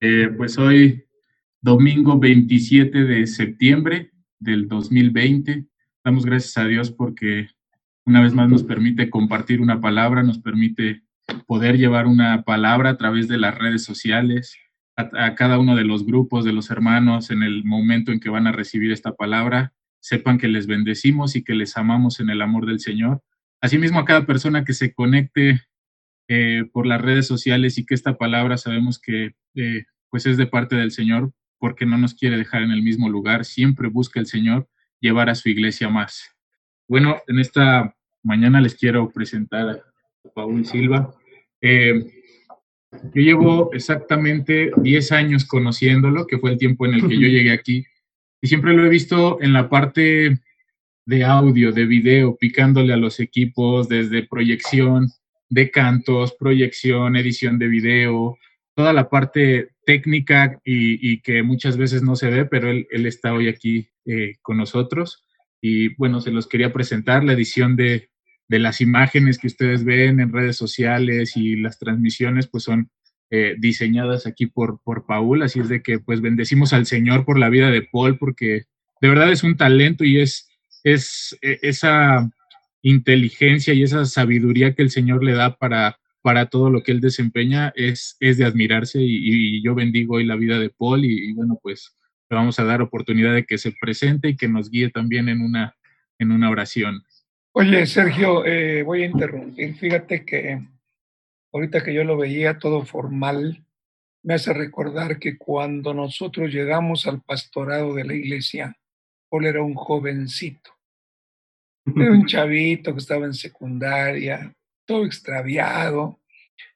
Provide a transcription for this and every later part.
Eh, pues hoy, domingo 27 de septiembre del 2020, damos gracias a Dios porque una vez más nos permite compartir una palabra, nos permite poder llevar una palabra a través de las redes sociales, a, cada uno de los grupos de los hermanos en el momento en que van a recibir esta palabra, sepan que les bendecimos y que les amamos en el amor del Señor. Asimismo, a cada persona que se conecte eh, por las redes sociales y que esta palabra sabemos que eh, pues es de parte del Señor porque no nos quiere dejar en el mismo lugar, siempre busca el Señor llevar a su iglesia más. Bueno, en esta mañana les quiero presentar a Paul Silva. Eh, yo llevo exactamente 10 años conociéndolo, que fue el tiempo en el que yo llegué aquí, y siempre lo he visto en la parte de audio, de video, picándole a los equipos desde proyección de cantos, proyección, edición de video, toda la parte técnica y, que muchas veces no se ve, pero él, está hoy aquí eh, con nosotros. Y bueno, se los quería presentar la edición de, de las imágenes que ustedes ven en redes sociales y las transmisiones, pues son eh, diseñadas aquí por, por Paul, así es de que pues bendecimos al Señor por la vida de Paul, porque de verdad es un talento y es, es e, esa inteligencia y esa sabiduría que el Señor le da para, para todo lo que él desempeña, es, es de admirarse y, yo bendigo hoy la vida de Paul y, bueno, pues le vamos a dar oportunidad de que se presente y que nos guíe también en una, en una oración. Oye, Sergio, eh, voy a interrumpir. Fíjate que ahorita que yo lo veía todo formal, me hace recordar que cuando nosotros llegamos al pastorado de la iglesia, Paul era un jovencito. Era un chavito que estaba en secundaria, todo extraviado,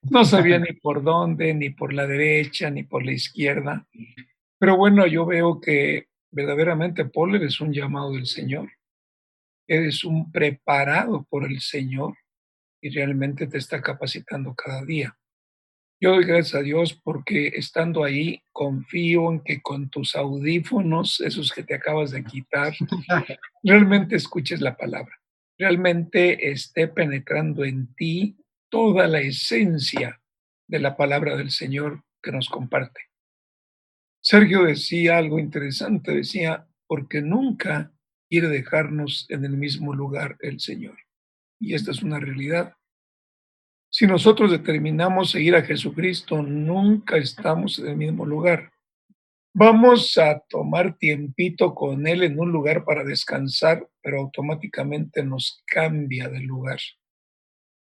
no sabía ni por dónde, ni por la derecha, ni por la izquierda. Pero bueno, yo veo que verdaderamente Paul es un llamado del Señor eres un preparado por el Señor y realmente te está capacitando cada día. Yo doy gracias a Dios porque estando ahí confío en que con tus audífonos, esos que te acabas de quitar, realmente escuches la palabra, realmente esté penetrando en ti toda la esencia de la palabra del Señor que nos comparte. Sergio decía algo interesante, decía, porque nunca quiere dejarnos en el mismo lugar el Señor. Y esta es una realidad. Si nosotros determinamos seguir a Jesucristo, nunca estamos en el mismo lugar. Vamos a tomar tiempito con Él en un lugar para descansar, pero automáticamente nos cambia de lugar.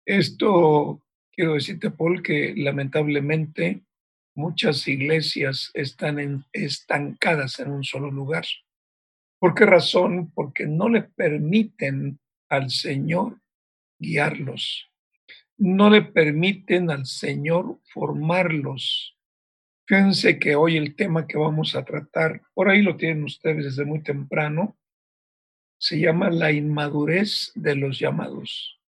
Esto quiero decirte, Paul, que lamentablemente muchas iglesias están estancadas en un solo lugar. ¿Por qué razón? Porque no le permiten al Señor guiarlos. No le permiten al Señor formarlos. Fíjense que hoy el tema que vamos a tratar, por ahí lo tienen ustedes desde muy temprano, se llama la inmadurez de los llamados.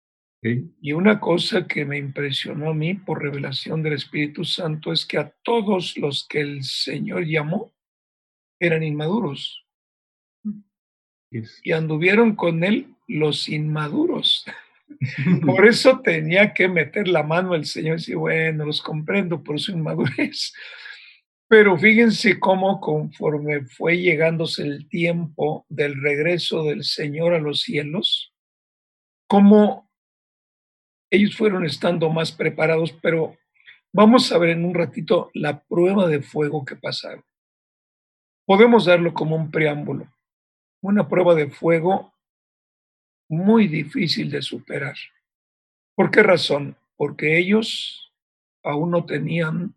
Y una cosa que me impresionó a mí por revelación del Espíritu Santo es que a todos los que el Señor llamó eran inmaduros y anduvieron con él los inmaduros. Por eso tenía que meter la mano el Señor y decir, bueno, los comprendo por su inmadurez. Pero fíjense cómo conforme fue llegándose el tiempo del regreso del Señor a los cielos, cómo ellos fueron estando más preparados, pero vamos a ver en un ratito la prueba de fuego que pasaron. Podemos darlo como un preámbulo una prueba de fuego muy difícil de superar. ¿Por qué razón? Porque ellos aún no tenían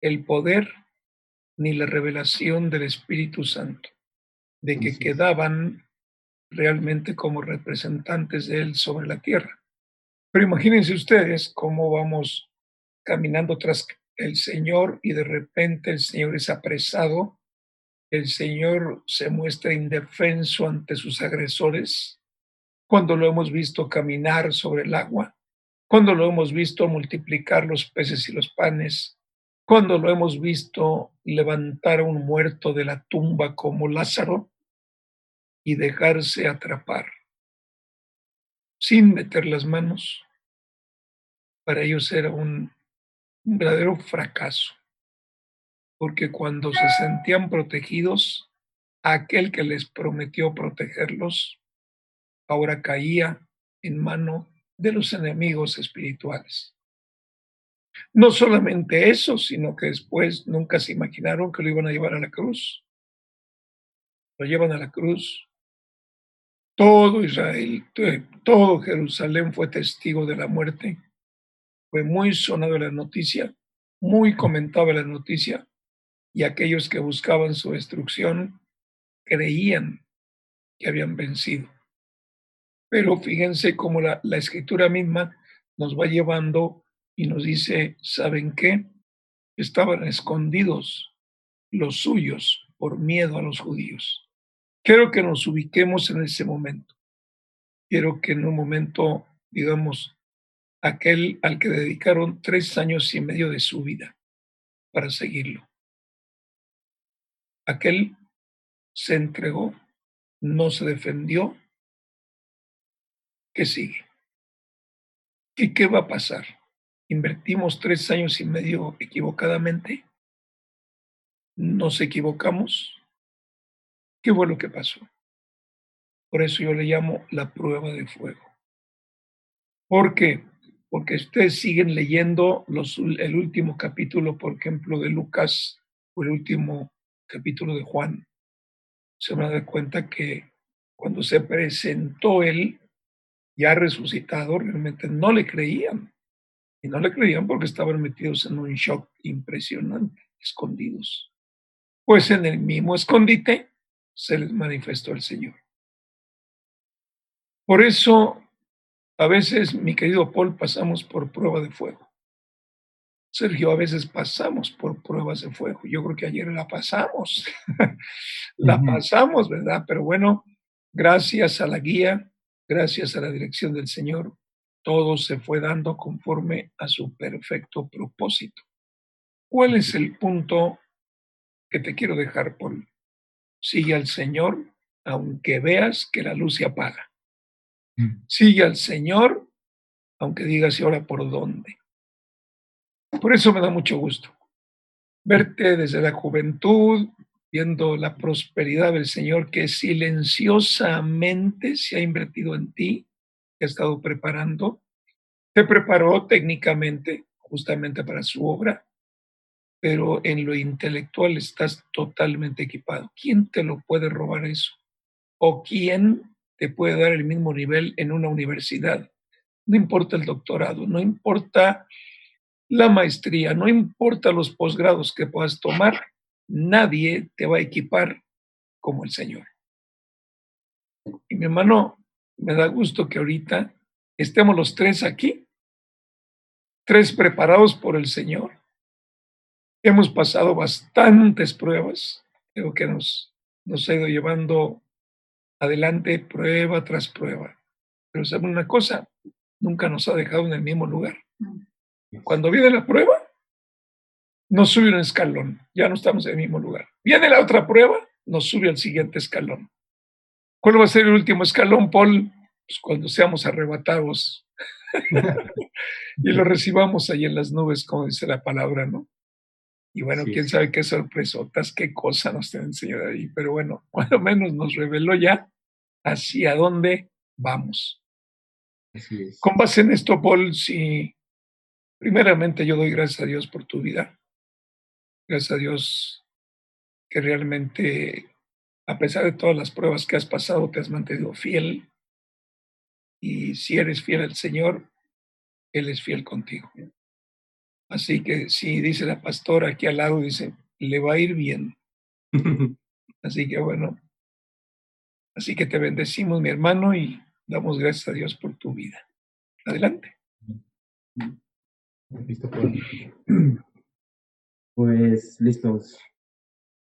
el poder ni la revelación del Espíritu Santo, de que quedaban realmente como representantes de Él sobre la tierra. Pero imagínense ustedes cómo vamos caminando tras el Señor y de repente el Señor es apresado el Señor se muestra indefenso ante sus agresores, cuando lo hemos visto caminar sobre el agua, cuando lo hemos visto multiplicar los peces y los panes, cuando lo hemos visto levantar a un muerto de la tumba como Lázaro y dejarse atrapar sin meter las manos. Para ellos era un un verdadero fracaso, porque cuando se sentían protegidos, aquel que les prometió protegerlos, ahora caía en mano de los enemigos espirituales. No solamente eso, sino que después nunca se imaginaron que lo iban a llevar a la cruz. Lo llevan a la cruz. Todo Israel, todo Jerusalén fue testigo de la muerte. Fue muy sonado la noticia, muy comentaba la noticia, y aquellos que buscaban su destrucción creían que habían vencido. Pero fíjense cómo la, la escritura misma nos va llevando y nos dice, ¿saben qué? Estaban escondidos los suyos por miedo a los judíos. Quiero que nos ubiquemos en ese momento. Quiero que en un momento, digamos, aquel al que dedicaron tres años y medio de su vida para seguirlo. Aquel se entregó, no se defendió. ¿Qué sigue? ¿Y qué va a pasar? invertimos tres años y medio equivocadamente, nos equivocamos, ¿qué fue lo que pasó? Por eso yo le llamo la prueba de fuego. ¿Por qué? Porque ustedes siguen leyendo los, el último capítulo, por ejemplo, de Lucas o el último capítulo de Juan. Se van a dar cuenta que cuando se presentó él, ya resucitado, realmente no le creían. Y no le creían porque estaban metidos en un shock impresionante, escondidos. Pues en el mismo escondite se les manifestó el Señor. Por eso, a veces, mi querido Paul, pasamos por prueba de fuego. Sergio, a veces pasamos por pruebas de fuego. Yo creo que ayer la pasamos. la pasamos, ¿verdad? Pero bueno, gracias a la guía, gracias a la dirección del Señor, todo se fue dando conforme a su perfecto propósito. ¿Cuál es el punto que te quiero dejar, Paul? Sigue al Señor aunque veas que la luz se apaga. Mm. Sigue al Señor aunque digas y ahora por dónde. Por eso me da mucho gusto verte desde la juventud, viendo la prosperidad del Señor que silenciosamente se ha invertido en ti, ha estado preparando. Se preparó técnicamente justamente para su obra, pero en lo intelectual estás totalmente equipado. ¿Quién te lo puede robar eso? ¿O quién te puede dar el mismo nivel en una universidad? No importa el doctorado, no importa la maestría, no importa los posgrados que puedas tomar, nadie te va a equipar como el Señor. Y mi hermano, me da gusto que ahorita estemos los tres aquí, tres preparados por el Señor. Hemos pasado bastantes pruebas, creo que nos, nos ha ido llevando adelante prueba tras prueba. Pero saben una cosa, nunca nos ha dejado en el mismo lugar. Cuando viene la prueba, nos sube un escalón, ya no estamos en el mismo lugar. Viene la otra prueba, nos sube al siguiente escalón. ¿Cuál va a ser el último escalón, Paul? Pues cuando seamos arrebatados y lo recibamos ahí en las nubes, como dice la palabra, ¿no? Y bueno, quién sabe qué sorpresotas, qué cosa nos tiene enseñado ahí, pero bueno, cuando menos nos reveló ya hacia dónde vamos. Con base en esto, Paul, si primeramente yo doy gracias a Dios por tu vida, gracias a Dios que realmente a pesar de todas las pruebas que has pasado, te has mantenido fiel. Y si eres fiel al Señor, Él es fiel contigo. Así que si dice la pastora aquí al lado, dice, le va a ir bien. Así que bueno, así que te bendecimos, mi hermano, y damos gracias a Dios por tu vida. Adelante. Pues. pues listos.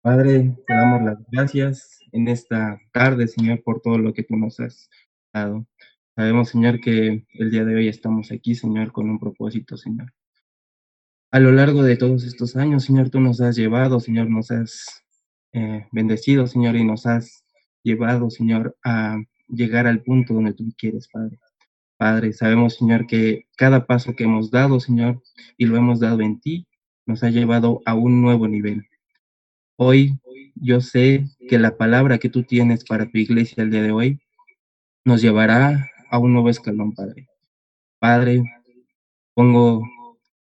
Padre, te damos las gracias en esta tarde, Señor, por todo lo que tú nos has dado. Sabemos, Señor, que el día de hoy estamos aquí, Señor, con un propósito, Señor. A lo largo de todos estos años, Señor, tú nos has llevado, Señor, nos has eh, bendecido, Señor, y nos has llevado, Señor, a llegar al punto donde tú quieres, Padre. Padre, sabemos, Señor, que cada paso que hemos dado, Señor, y lo hemos dado en ti, nos ha llevado a un nuevo nivel. Hoy yo sé que la palabra que tú tienes para tu iglesia el día de hoy nos llevará a un nuevo escalón, Padre. Padre, pongo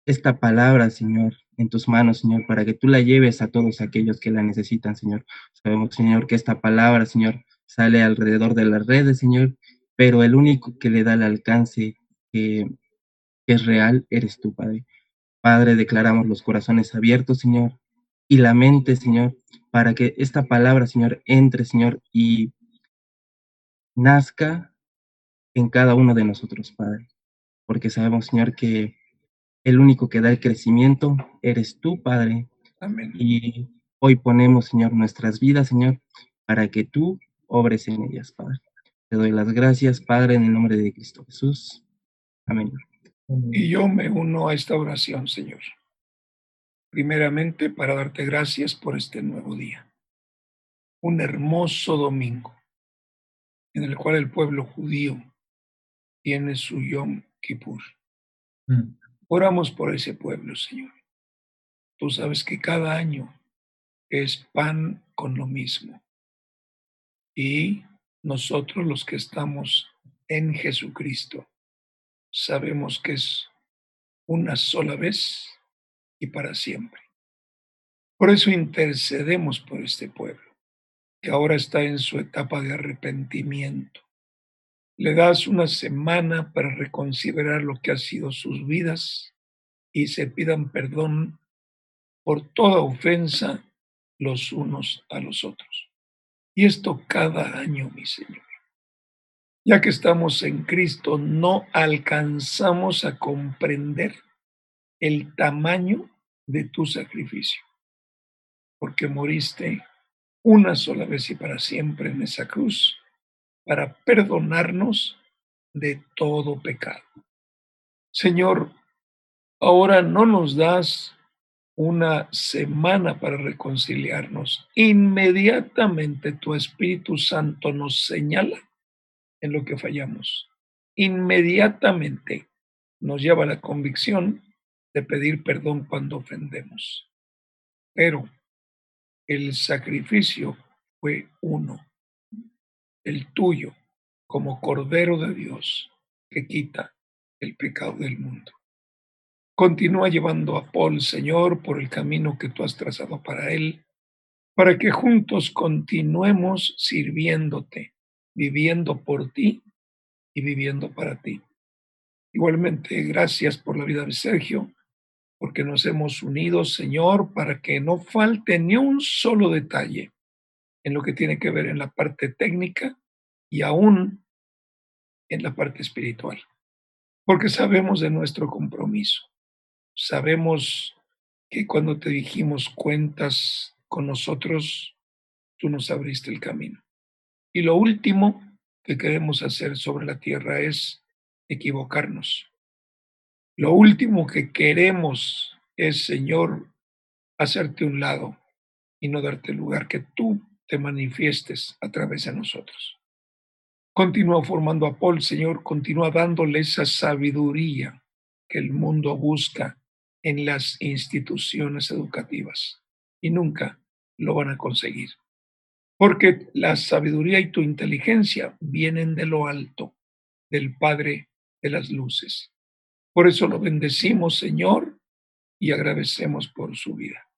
esta palabra, Señor, en tus manos, Señor, para que tú la lleves a todos aquellos que la necesitan, Señor. Sabemos, Señor, que esta palabra, Señor, sale alrededor de las redes, Señor, pero el único que le da el alcance que, es real eres tú, Padre. Padre, declaramos los corazones abiertos, Señor, y la mente, Señor, para que esta palabra, Señor, entre, Señor, y nazca en cada uno de nosotros, Padre. Porque sabemos, Señor, que el único que da el crecimiento eres tú, Padre. Amén. Y hoy ponemos, Señor, nuestras vidas, Señor, para que tú obres en ellas, Padre. Te doy las gracias, Padre, en el nombre de Cristo Jesús. Amén. Y yo me uno a esta oración, Señor. Primeramente, para darte gracias por este nuevo día. Un hermoso domingo en el cual el pueblo judío tiene su Yom Kippur. Mm. Oramos por ese pueblo, Señor. Tú sabes que cada año es pan con lo mismo. Y nosotros los que estamos en Jesucristo sabemos que es una sola vez y para siempre. Por eso intercedemos por este pueblo, que ahora está en su etapa de arrepentimiento. Le das una semana para reconsiderar lo que ha sido sus vidas y se pidan perdón por toda ofensa los unos a los otros. Y esto cada año, mi Señor. Ya que estamos en Cristo, no alcanzamos a comprender el tamaño de tu sacrificio, porque moriste una sola vez y para siempre en esa cruz para perdonarnos de todo pecado. Señor, ahora no nos das una semana para reconciliarnos. Inmediatamente tu Espíritu Santo nos señala en lo que fallamos. Inmediatamente nos lleva la convicción de pedir perdón cuando ofendemos. Pero el sacrificio fue uno el tuyo como Cordero de Dios que quita el pecado del mundo. Continúa llevando a Paul, Señor, por el camino que tú has trazado para él, para que juntos continuemos sirviéndote, viviendo por ti y viviendo para ti. Igualmente, gracias por la vida de Sergio, porque nos hemos unido, Señor, para que no falte ni un solo detalle en lo que tiene que ver en la parte técnica y aún en la parte espiritual. Porque sabemos de nuestro compromiso. Sabemos que cuando te dijimos cuentas con nosotros, tú nos abriste el camino. Y lo último que queremos hacer sobre la tierra es equivocarnos. Lo último que queremos es, Señor, hacerte un lado y no darte lugar, que tú te manifiestes a través de nosotros. Continúa formando a Paul, Señor, continúa dándole esa sabiduría que el mundo busca en las instituciones educativas y nunca lo van a conseguir. Porque la sabiduría y tu inteligencia vienen de lo alto, del Padre de las Luces. Por eso lo bendecimos, Señor, y agradecemos por su vida.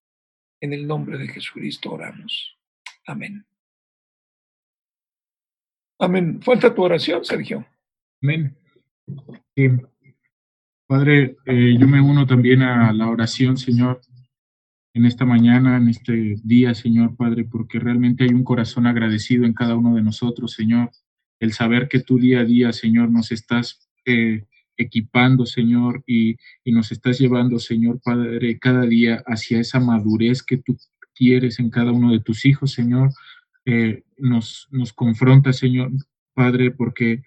En el nombre de Jesucristo oramos. Amén. Amén. Falta tu oración, Sergio. Amén. Padre, eh, yo me uno también a la oración, Señor, en esta mañana, en este día, Señor Padre, porque realmente hay un corazón agradecido en cada uno de nosotros, Señor. El saber que tú día a día, Señor, nos estás eh, equipando, Señor, y, y nos estás llevando, Señor Padre, cada día hacia esa madurez que tú quieres en cada uno de tus hijos, Señor. Eh, nos, nos confronta, Señor Padre, porque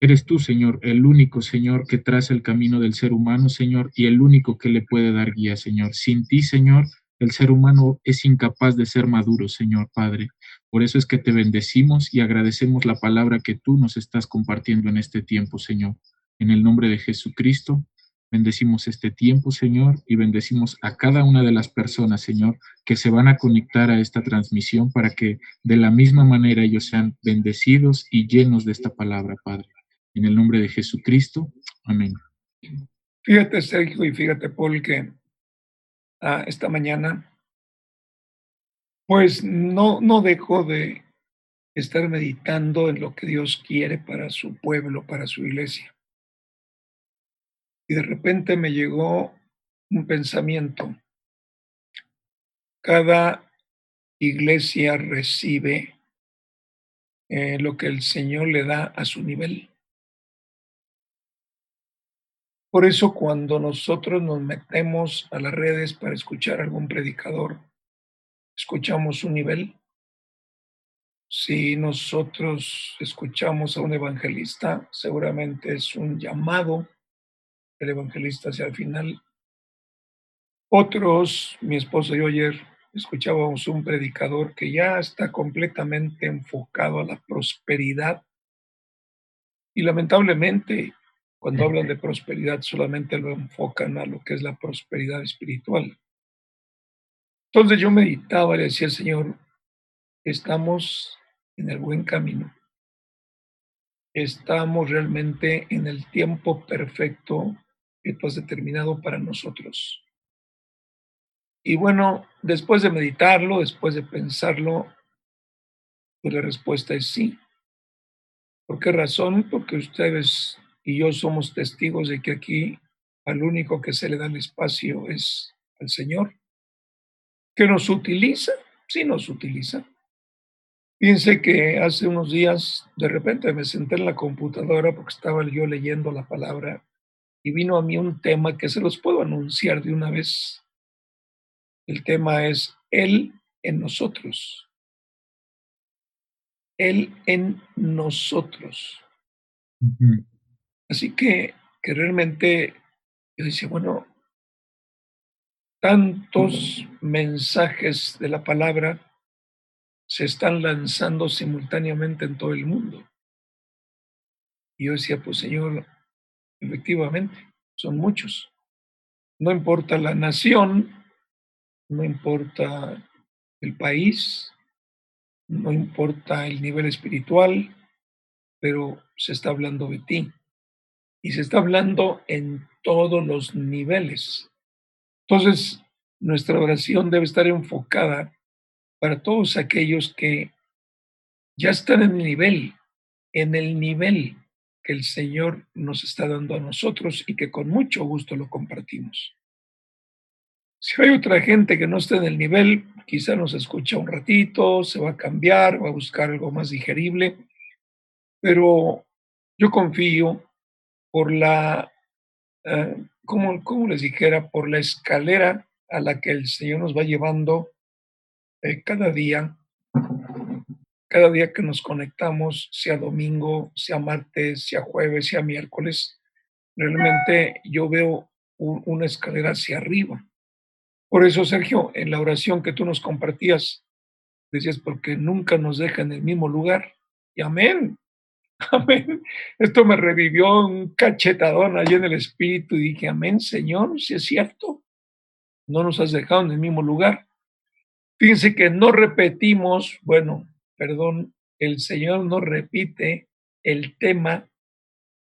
eres tú, Señor, el único, Señor, que traza el camino del ser humano, Señor, y el único que le puede dar guía, Señor. Sin ti, Señor, el ser humano es incapaz de ser maduro, Señor Padre. Por eso es que te bendecimos y agradecemos la palabra que tú nos estás compartiendo en este tiempo, Señor. En el nombre de Jesucristo, bendecimos este tiempo, Señor, y bendecimos a cada una de las personas, Señor, que se van a conectar a esta transmisión para que de la misma manera ellos sean bendecidos y llenos de esta palabra, Padre. En el nombre de Jesucristo, amén. Fíjate, Sergio, y fíjate, Paul, que esta mañana, pues no, no dejo de estar meditando en lo que Dios quiere para su pueblo, para su iglesia. Y de repente me llegó un pensamiento. Cada iglesia recibe eh, lo que el Señor le da a su nivel. Por eso cuando nosotros nos metemos a las redes para escuchar a algún predicador, escuchamos su nivel, si nosotros escuchamos a un evangelista, seguramente es un llamado el evangelista hacia el final. Otros, mi esposo y yo ayer escuchábamos un predicador que ya está completamente enfocado a la prosperidad y lamentablemente cuando hablan de prosperidad solamente lo enfocan a lo que es la prosperidad espiritual. Entonces yo meditaba y le decía al Señor, estamos en el buen camino. Estamos realmente en el tiempo perfecto que tú has determinado para nosotros. Y bueno, después de meditarlo, después de pensarlo, pues la respuesta es sí. ¿Por qué razón? Porque ustedes y yo somos testigos de que aquí al único que se le da el espacio es al Señor, que nos utiliza, sí nos utiliza, Piense que hace unos días de repente me senté en la computadora porque estaba yo leyendo la palabra y vino a mí un tema que se los puedo anunciar de una vez. El tema es Él en nosotros. Él en nosotros. Así que, que realmente yo decía, bueno, tantos mensajes de la palabra se están lanzando simultáneamente en todo el mundo. Y yo decía, pues Señor, efectivamente, son muchos. No importa la nación, no importa el país, no importa el nivel espiritual, pero se está hablando de ti. Y se está hablando en todos los niveles. Entonces, nuestra oración debe estar enfocada para todos aquellos que ya están en el nivel, en el nivel que el Señor nos está dando a nosotros y que con mucho gusto lo compartimos. Si hay otra gente que no está en el nivel, quizá nos escucha un ratito, se va a cambiar, va a buscar algo más digerible, pero yo confío por la, eh, como, les dijera, por la escalera a la que el Señor nos va llevando eh, cada día, cada día que nos conectamos, sea domingo, sea martes, sea jueves, sea miércoles, realmente yo veo una escalera hacia arriba. Por eso, Sergio, en la oración que tú nos compartías, decías, porque nunca nos deja en el mismo lugar. Y amén, amén. Esto me revivió un cachetadón allí en el espíritu y dije, amén, Señor, si es cierto, no nos has dejado en el mismo lugar. Fíjense que no repetimos, bueno, perdón, el Señor no repite el tema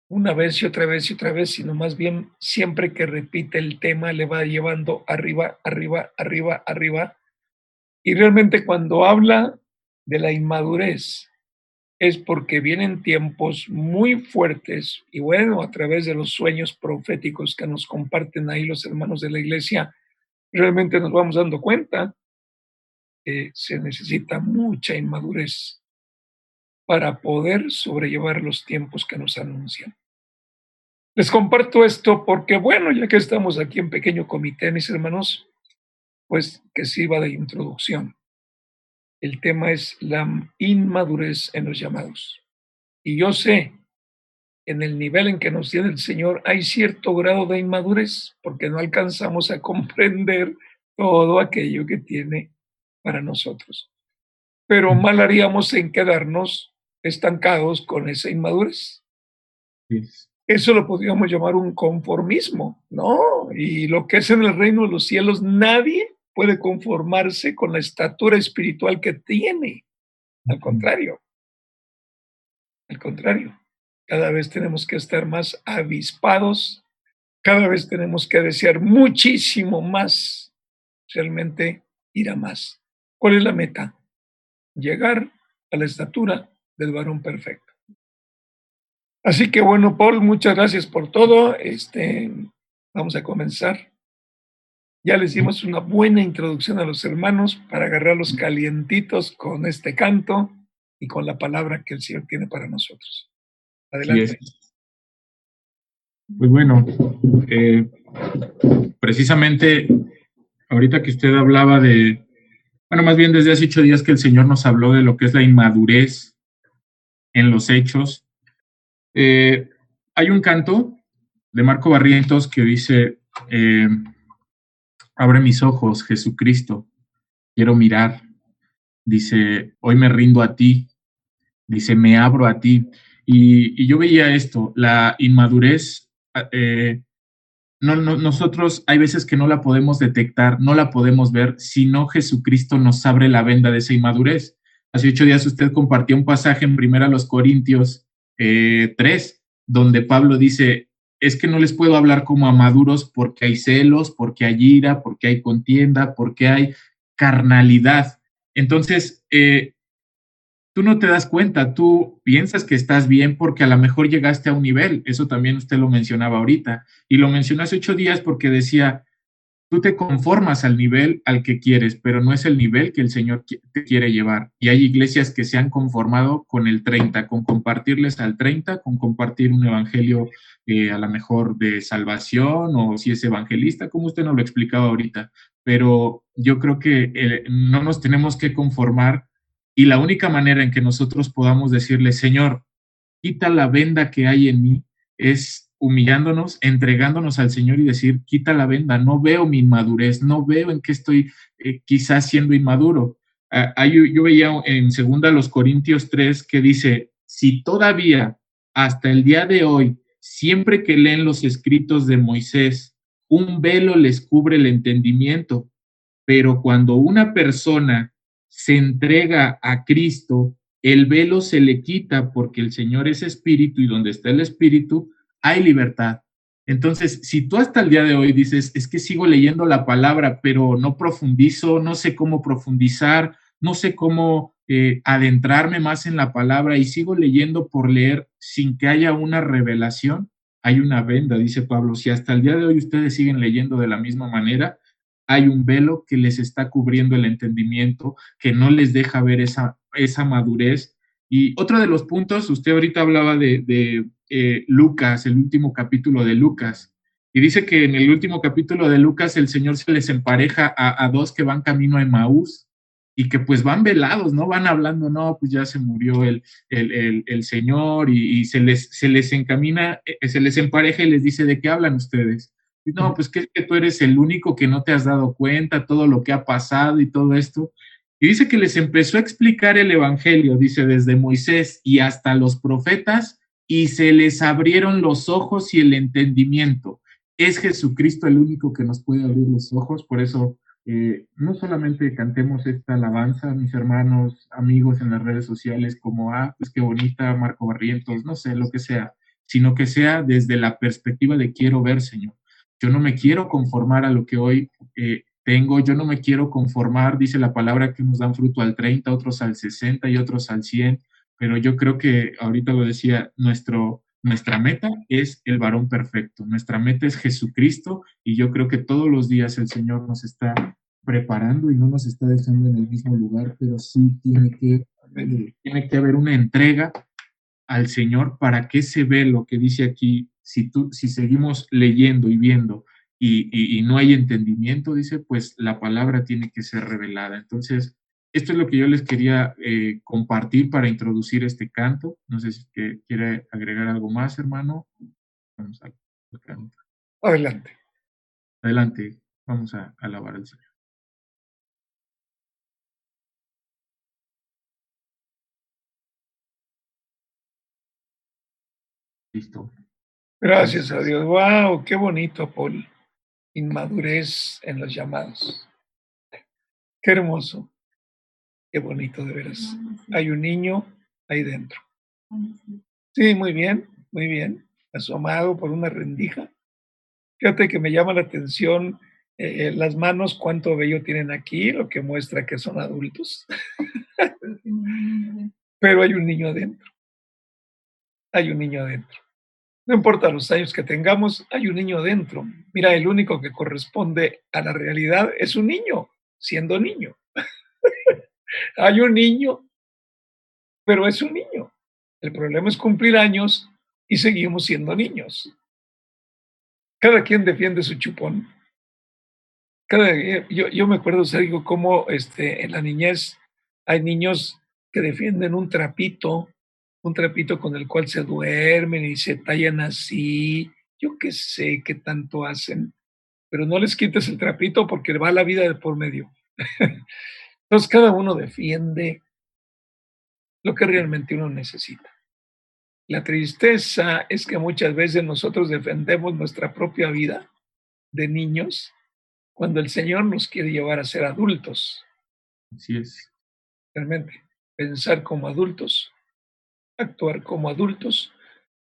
una vez y otra vez y otra vez, sino más bien siempre que repite el tema le va llevando arriba, arriba, arriba, arriba. Y realmente cuando habla de la inmadurez es porque vienen tiempos muy fuertes y bueno, a través de los sueños proféticos que nos comparten ahí los hermanos de la iglesia, realmente nos vamos dando cuenta se necesita mucha inmadurez para poder sobrellevar los tiempos que nos anuncian. Les comparto esto porque, bueno, ya que estamos aquí en pequeño comité, mis hermanos, pues que sirva de introducción. El tema es la inmadurez en los llamados. Y yo sé, en el nivel en que nos tiene el Señor, hay cierto grado de inmadurez porque no alcanzamos a comprender todo aquello que tiene para nosotros. Pero mal haríamos en quedarnos estancados con esa inmadurez. eso lo podríamos llamar un conformismo, ¿no? Y lo que es en el reino de los cielos, nadie puede conformarse con la estatura espiritual que tiene. Al contrario, al contrario, cada vez tenemos que estar más avispados, cada vez tenemos que desear muchísimo más, realmente ir a más. ¿Cuál es la meta? Llegar a la estatura del varón perfecto. Así que bueno, Paul, muchas gracias por todo. Este, vamos a comenzar. Ya les dimos una buena introducción a los hermanos para agarrarlos calientitos con este canto y con la palabra que el Señor tiene para nosotros. Adelante. Pues bueno, eh, precisamente ahorita que usted hablaba de, bueno, más bien desde hace ocho días que el Señor nos habló de lo que es la inmadurez en los hechos, eh, hay un canto de Marco Barrientos que dice, eh, abre mis ojos, Jesucristo, quiero mirar. Dice, hoy me rindo a ti. Dice, me abro a ti. Y, yo veía esto, la inmadurez, eh, no, nosotros hay veces que no la podemos detectar, no la podemos ver, si no Jesucristo nos abre la venda de esa inmadurez. Hace ocho días usted compartió un pasaje en primera los Corintios eh, 3, donde Pablo dice, es que no les puedo hablar como a maduros porque hay celos, porque hay ira, porque hay contienda, porque hay carnalidad. Entonces, eh, tú no te das cuenta, tú piensas que estás bien porque a lo mejor llegaste a un nivel, eso también usted lo mencionaba ahorita, y lo mencionó hace ocho días porque decía, Tú te conformas al nivel al que quieres, pero no es el nivel que el Señor te quiere llevar. Y hay iglesias que se han conformado con el 30, con compartirles al 30, con compartir un evangelio eh, a lo mejor de salvación o si es evangelista, como usted nos lo explicaba ahorita. Pero yo creo que eh, no nos tenemos que conformar y la única manera en que nosotros podamos decirle, Señor, quita la venda que hay en mí, es humillándonos, entregándonos al Señor y decir, quita la venda, no veo mi inmadurez, no veo en qué estoy eh, quizás siendo inmaduro. Ah, yo, veía en segunda los Corintios 3 que dice, si todavía hasta el día de hoy, siempre que leen los escritos de Moisés, un velo les cubre el entendimiento, pero cuando una persona se entrega a Cristo, el velo se le quita porque el Señor es espíritu y donde está el espíritu, hay libertad. Entonces, si tú hasta el día de hoy dices, es que sigo leyendo la palabra, pero no profundizo, no sé cómo profundizar, no sé cómo eh, adentrarme más en la palabra y sigo leyendo por leer sin que haya una revelación, hay una venda, dice Pablo. Si hasta el día de hoy ustedes siguen leyendo de la misma manera, hay un velo que les está cubriendo el entendimiento, que no les deja ver esa, esa madurez. Y otro de los puntos, usted ahorita hablaba de eh, Lucas, el último capítulo de Lucas. Y dice que en el último capítulo de Lucas el Señor se les empareja a, dos que van camino a Emaús y que pues van velados, ¿no? Van hablando, no, pues ya se murió el, el, Señor y, se, les, se les encamina, eh, se les empareja y les dice, ¿de qué hablan ustedes? Y no, pues que, que tú eres el único que no te has dado cuenta, todo lo que ha pasado y todo esto. Y dice que les empezó a explicar el Evangelio, dice, desde Moisés y hasta los profetas, y se les abrieron los ojos y el entendimiento. Es Jesucristo el único que nos puede abrir los ojos, por eso eh, no solamente cantemos esta alabanza, mis hermanos, amigos en las redes sociales, como, ah, pues qué bonita, Marco Barrientos, no sé, lo que sea, sino que sea desde la perspectiva de quiero ver, Señor. Yo no me quiero conformar a lo que hoy eh, tengo, yo no me quiero conformar, dice la palabra que nos dan fruto al 30, otros al 60 y otros al 100 pero yo creo que ahorita lo decía, nuestro, nuestra meta es el varón perfecto, nuestra meta es Jesucristo y yo creo que todos los días el Señor nos está preparando y no nos está dejando en el mismo lugar, pero sí tiene que, tiene que haber una entrega al Señor para que se ve lo que dice aquí, si, tú, si seguimos leyendo y viendo y, y no hay entendimiento, dice, pues la palabra tiene que ser revelada. Entonces, esto es lo que yo les quería eh, compartir para introducir este canto. No sé si quiere agregar algo más, hermano. Vamos a Adelante. Adelante. Vamos a alabar al Señor. Listo. Gracias a Dios. Wow, qué bonito, Paul. Inmadurez en los llamados. Qué hermoso. Qué bonito, de veras. Hay un niño ahí dentro. Sí, muy bien, muy bien. Asomado por una rendija. Fíjate que me llama la atención eh, las manos, cuánto vello tienen aquí, lo que muestra que son adultos. Pero hay un niño adentro. Hay un niño adentro. No importa los años que tengamos, hay un niño adentro. Mira, el único que corresponde a la realidad es un niño, siendo niño. hay un niño, pero es un niño. El problema es cumplir años y seguimos siendo niños. Cada quien defiende su chupón. Cada, yo, yo me acuerdo, Sergio, cómo este, en la niñez hay niños que defienden un trapito, un trapito con el cual se duermen y se tallan así. Yo qué sé qué tanto hacen, pero no les quites el trapito porque va la vida de por medio. Entonces cada uno defiende lo que realmente uno necesita. La tristeza es que muchas veces nosotros defendemos nuestra propia vida de niños cuando el Señor nos quiere llevar a ser adultos. Así es. Realmente, pensar como adultos, actuar como adultos,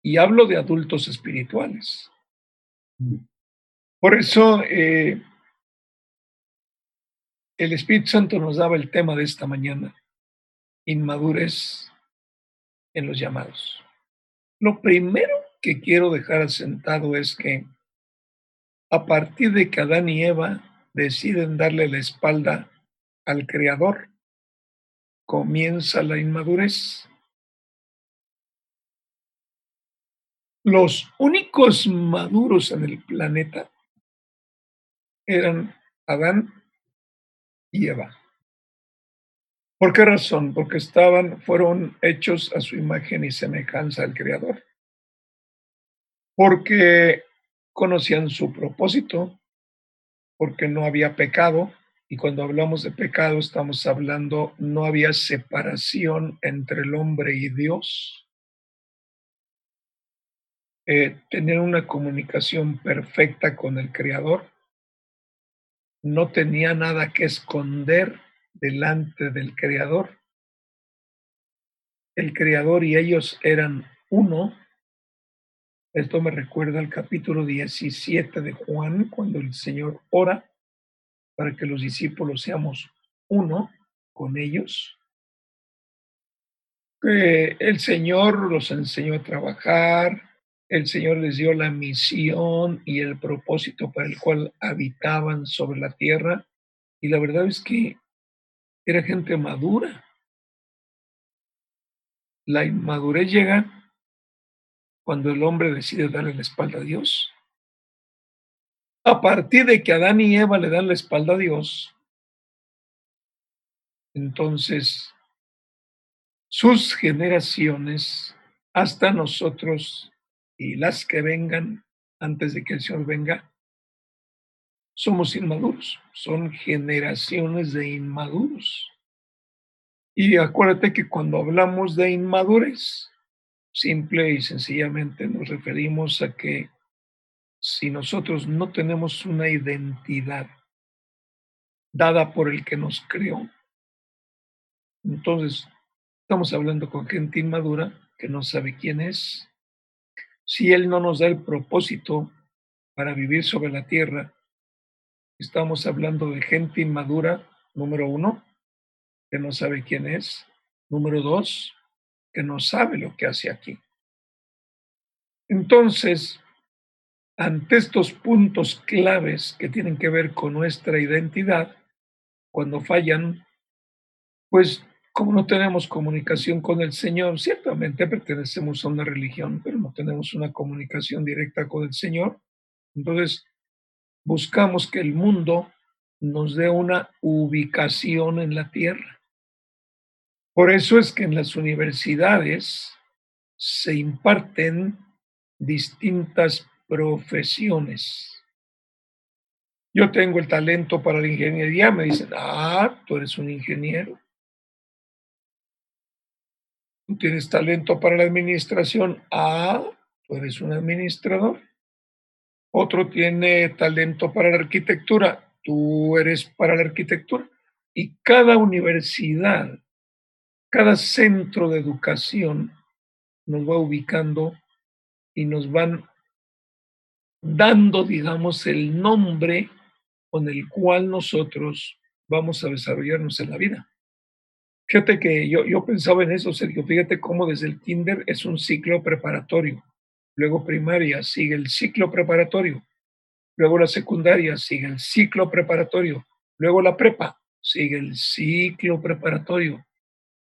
y hablo de adultos espirituales. Mm. Por eso, eh, el Espíritu Santo nos daba el tema de esta mañana, inmadurez en los llamados. Lo primero que quiero dejar asentado es que a partir de que Adán y Eva deciden darle la espalda al Creador, comienza la inmadurez. Los únicos maduros en el planeta eran Adán ¿Por qué razón? Porque estaban, fueron hechos a su imagen y semejanza al Creador. Porque conocían su propósito, porque no había pecado, y cuando hablamos de pecado estamos hablando, no había separación entre el hombre y Dios. Eh, tener una comunicación perfecta con el Creador. No tenía nada que esconder delante del Creador. El Creador y ellos eran uno. Esto me recuerda al capítulo 17 de Juan, cuando el Señor ora para que los discípulos seamos uno con ellos. el Señor los enseñó a trabajar, el Señor les dio la misión y el propósito para el cual habitaban sobre la tierra. Y la verdad es que era gente madura. La inmadurez llega cuando el hombre decide darle la espalda a Dios. A partir de que Adán y Eva le dan la espalda a Dios, entonces sus generaciones, hasta nosotros y las que vengan antes de que el Señor venga, somos inmaduros, son generaciones de inmaduros. Y acuérdate que cuando hablamos de inmadurez, simple y sencillamente nos referimos a que si nosotros no tenemos una identidad dada por el que nos creó, entonces estamos hablando con gente inmadura que no sabe quién es. Si Él no nos da el propósito para vivir sobre la tierra, Estamos hablando de gente inmadura, número uno, que no sabe quién es. Número dos, que no sabe lo que hace aquí. Entonces, ante estos puntos claves que tienen que ver con nuestra identidad, cuando fallan, pues como no tenemos comunicación con el Señor, ciertamente pertenecemos a una religión, pero no tenemos una comunicación directa con el Señor, entonces buscamos que el mundo nos dé una ubicación en la tierra. Por eso es que en las universidades se imparten distintas profesiones. Yo tengo el talento para la ingeniería, me dicen, ah, tú eres un ingeniero. Tú tienes talento para la administración, ah, tú eres un administrador. Otro tiene talento para la arquitectura, tú eres para la arquitectura. Y cada universidad, cada centro de educación nos va ubicando y nos van dando, digamos, el nombre con el cual nosotros vamos a desarrollarnos en la vida. Fíjate que yo, yo pensaba en eso, Sergio. Fíjate cómo desde el kinder es un ciclo preparatorio. Luego primaria sigue el ciclo preparatorio. Luego la secundaria sigue el ciclo preparatorio. Luego la prepa sigue el ciclo preparatorio.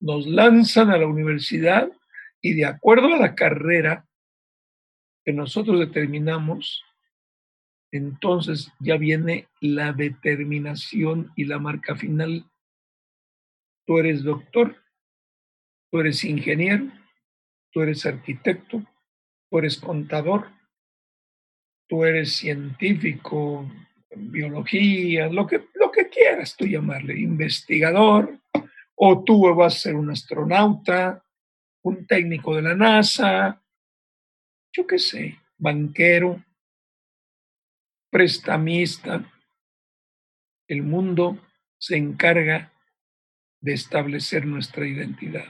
Nos lanzan a la universidad y de acuerdo a la carrera que nosotros determinamos, entonces ya viene la determinación y la marca final. Tú eres doctor, tú eres ingeniero, tú eres arquitecto, tú eres contador, tú eres científico, biología, lo que, lo que quieras tú llamarle, investigador, o tú vas a ser un astronauta, un técnico de la NASA, yo qué sé, banquero, prestamista. El mundo se encarga de establecer nuestra identidad.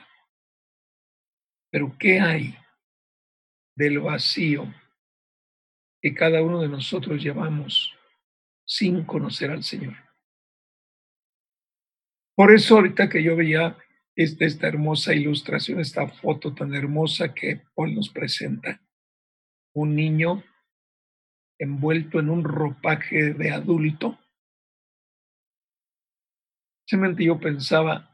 Pero ¿qué hay del vacío que cada uno de nosotros llevamos sin conocer al Señor? Por eso ahorita que yo veía esta, esta hermosa ilustración, esta foto tan hermosa que Paul nos presenta, un niño envuelto en un ropaje de adulto. Simplemente yo pensaba,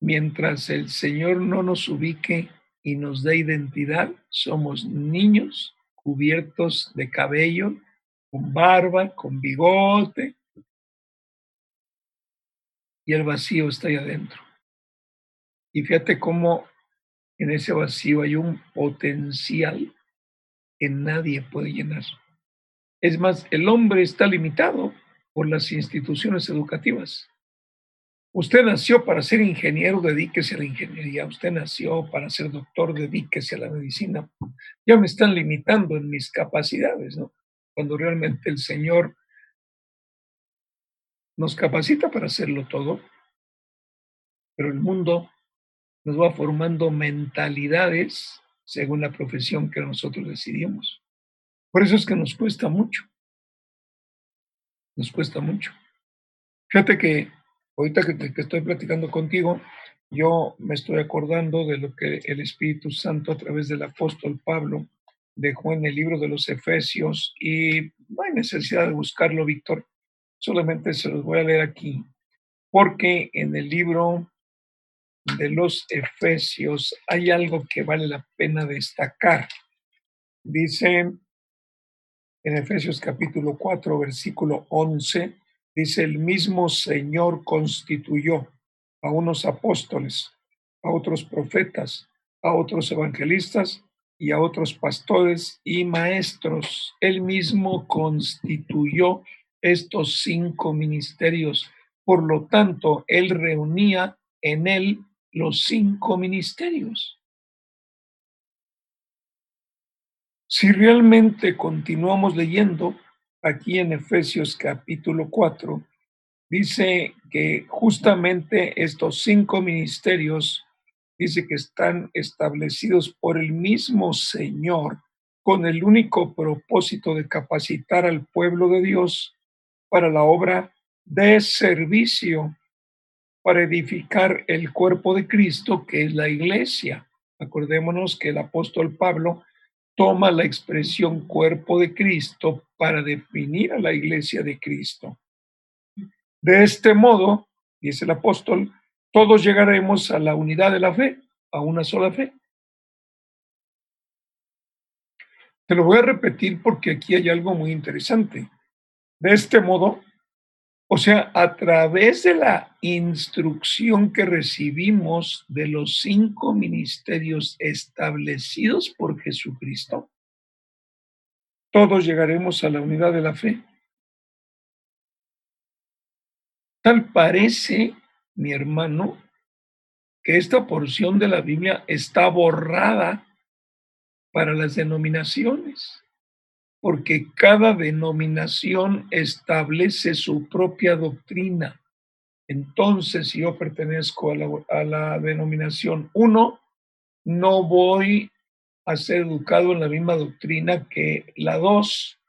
mientras el Señor no nos ubique y nos dé identidad, somos niños cubiertos de cabello, con barba, con bigote, y el vacío está ahí adentro. Y fíjate cómo en ese vacío hay un potencial que nadie puede llenar. Es más, el hombre está limitado por las instituciones educativas. Usted nació para ser ingeniero, dedíquese a la ingeniería. Usted nació para ser doctor, dedíquese a la medicina. Ya me están limitando en mis capacidades, ¿no? Cuando realmente el Señor nos capacita para hacerlo todo, pero el mundo nos va formando mentalidades según la profesión que nosotros decidimos. Por eso es que nos cuesta mucho. Nos cuesta mucho. Fíjate que ahorita que, que estoy platicando contigo, yo me estoy acordando de lo que el Espíritu Santo a través del apóstol Pablo dejó en el libro de los Efesios y no hay necesidad de buscarlo, Víctor. Solamente se los voy a leer aquí, porque en el libro de los Efesios hay algo que vale la pena destacar. Dice en Efesios capítulo 4, versículo 11, dice, el mismo Señor constituyó a unos apóstoles, a otros profetas, a otros evangelistas y a otros pastores y maestros. Él mismo constituyó estos cinco ministerios. Por lo tanto, Él reunía en Él los cinco ministerios. Si realmente continuamos leyendo aquí en Efesios capítulo 4, dice que justamente estos cinco ministerios, dice que están establecidos por el mismo Señor con el único propósito de capacitar al pueblo de Dios para la obra de servicio, para edificar el cuerpo de Cristo, que es la iglesia. Acordémonos que el apóstol Pablo toma la expresión cuerpo de Cristo para definir a la iglesia de Cristo. De este modo, dice el apóstol, todos llegaremos a la unidad de la fe, a una sola fe. Te lo voy a repetir porque aquí hay algo muy interesante. De este modo, o sea, a través de la instrucción que recibimos de los cinco ministerios establecidos por Jesucristo, todos llegaremos a la unidad de la fe. Tal parece, mi hermano, que esta porción de la Biblia está borrada para las denominaciones, porque cada denominación establece su propia doctrina. Entonces, si yo pertenezco a la, a la denominación 1, no voy a ser educado en la misma doctrina que la 2,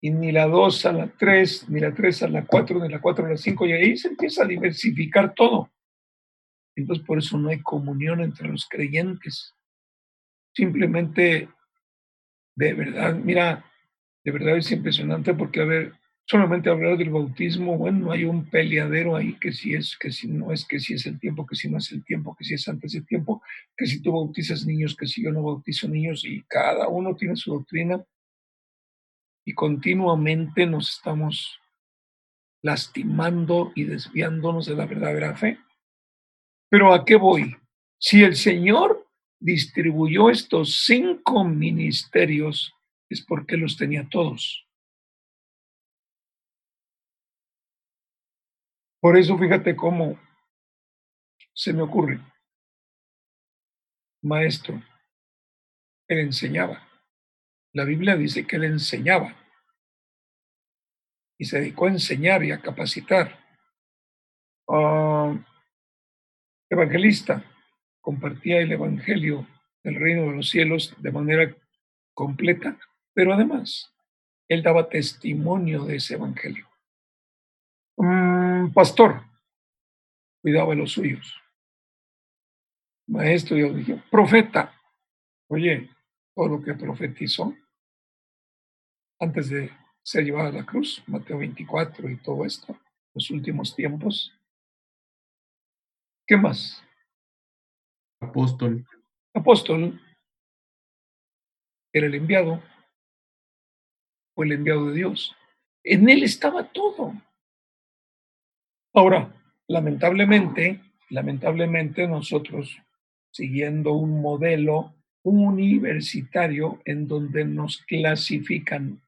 y ni la 2 a la 3, ni la 3 a la 4, ni la 4 a la 5, y ahí se empieza a diversificar todo. Entonces, por eso no hay comunión entre los creyentes. Simplemente, de verdad, mira, de verdad es impresionante porque, a ver, solamente hablar del bautismo, bueno, hay un peleadero ahí que si es, que si no es, que si es el tiempo, que si no es el tiempo, que si es antes del tiempo, que si tú bautizas niños, que si yo no bautizo niños, y cada uno tiene su doctrina y continuamente nos estamos lastimando y desviándonos de la verdadera fe. Pero ¿a qué voy? Si el Señor distribuyó estos cinco ministerios, es porque los tenía todos. Por eso fíjate cómo se me ocurre. Maestro, él enseñaba. La Biblia dice que él enseñaba y se dedicó a enseñar y a capacitar. Evangelista, compartía el Evangelio del reino de los cielos de manera completa, pero además él daba testimonio de ese Evangelio. pastor, cuidaba de los suyos. Maestro, yo dije, profeta, oye, todo lo que profetizó antes de ser llevado a la cruz, Mateo 24 y todo esto, los últimos tiempos. ¿Qué más? Apóstol. Apóstol era el enviado, fue el enviado de Dios. En él estaba todo. Ahora, lamentablemente, lamentablemente nosotros, siguiendo un modelo universitario en donde nos clasifican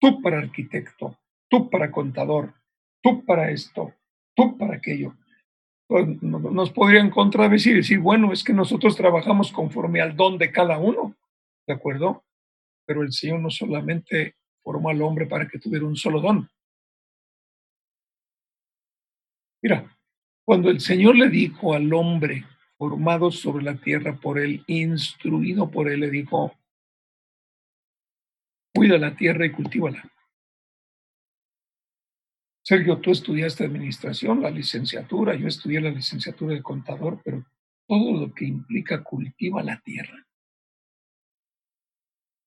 tú para arquitecto, tú para contador, tú para esto, tú para aquello. Pues, nos podrían contradecir y decir, bueno, es que nosotros trabajamos conforme al don de cada uno, ¿de acuerdo? Pero el Señor no solamente formó al hombre para que tuviera un solo don. Mira, cuando el Señor le dijo al hombre, formado sobre la tierra por él, instruido por él, le dijo, cuida la tierra y cultívala. Sergio, tú estudiaste administración, la licenciatura, yo estudié la licenciatura de contador, pero todo lo que implica cultiva la tierra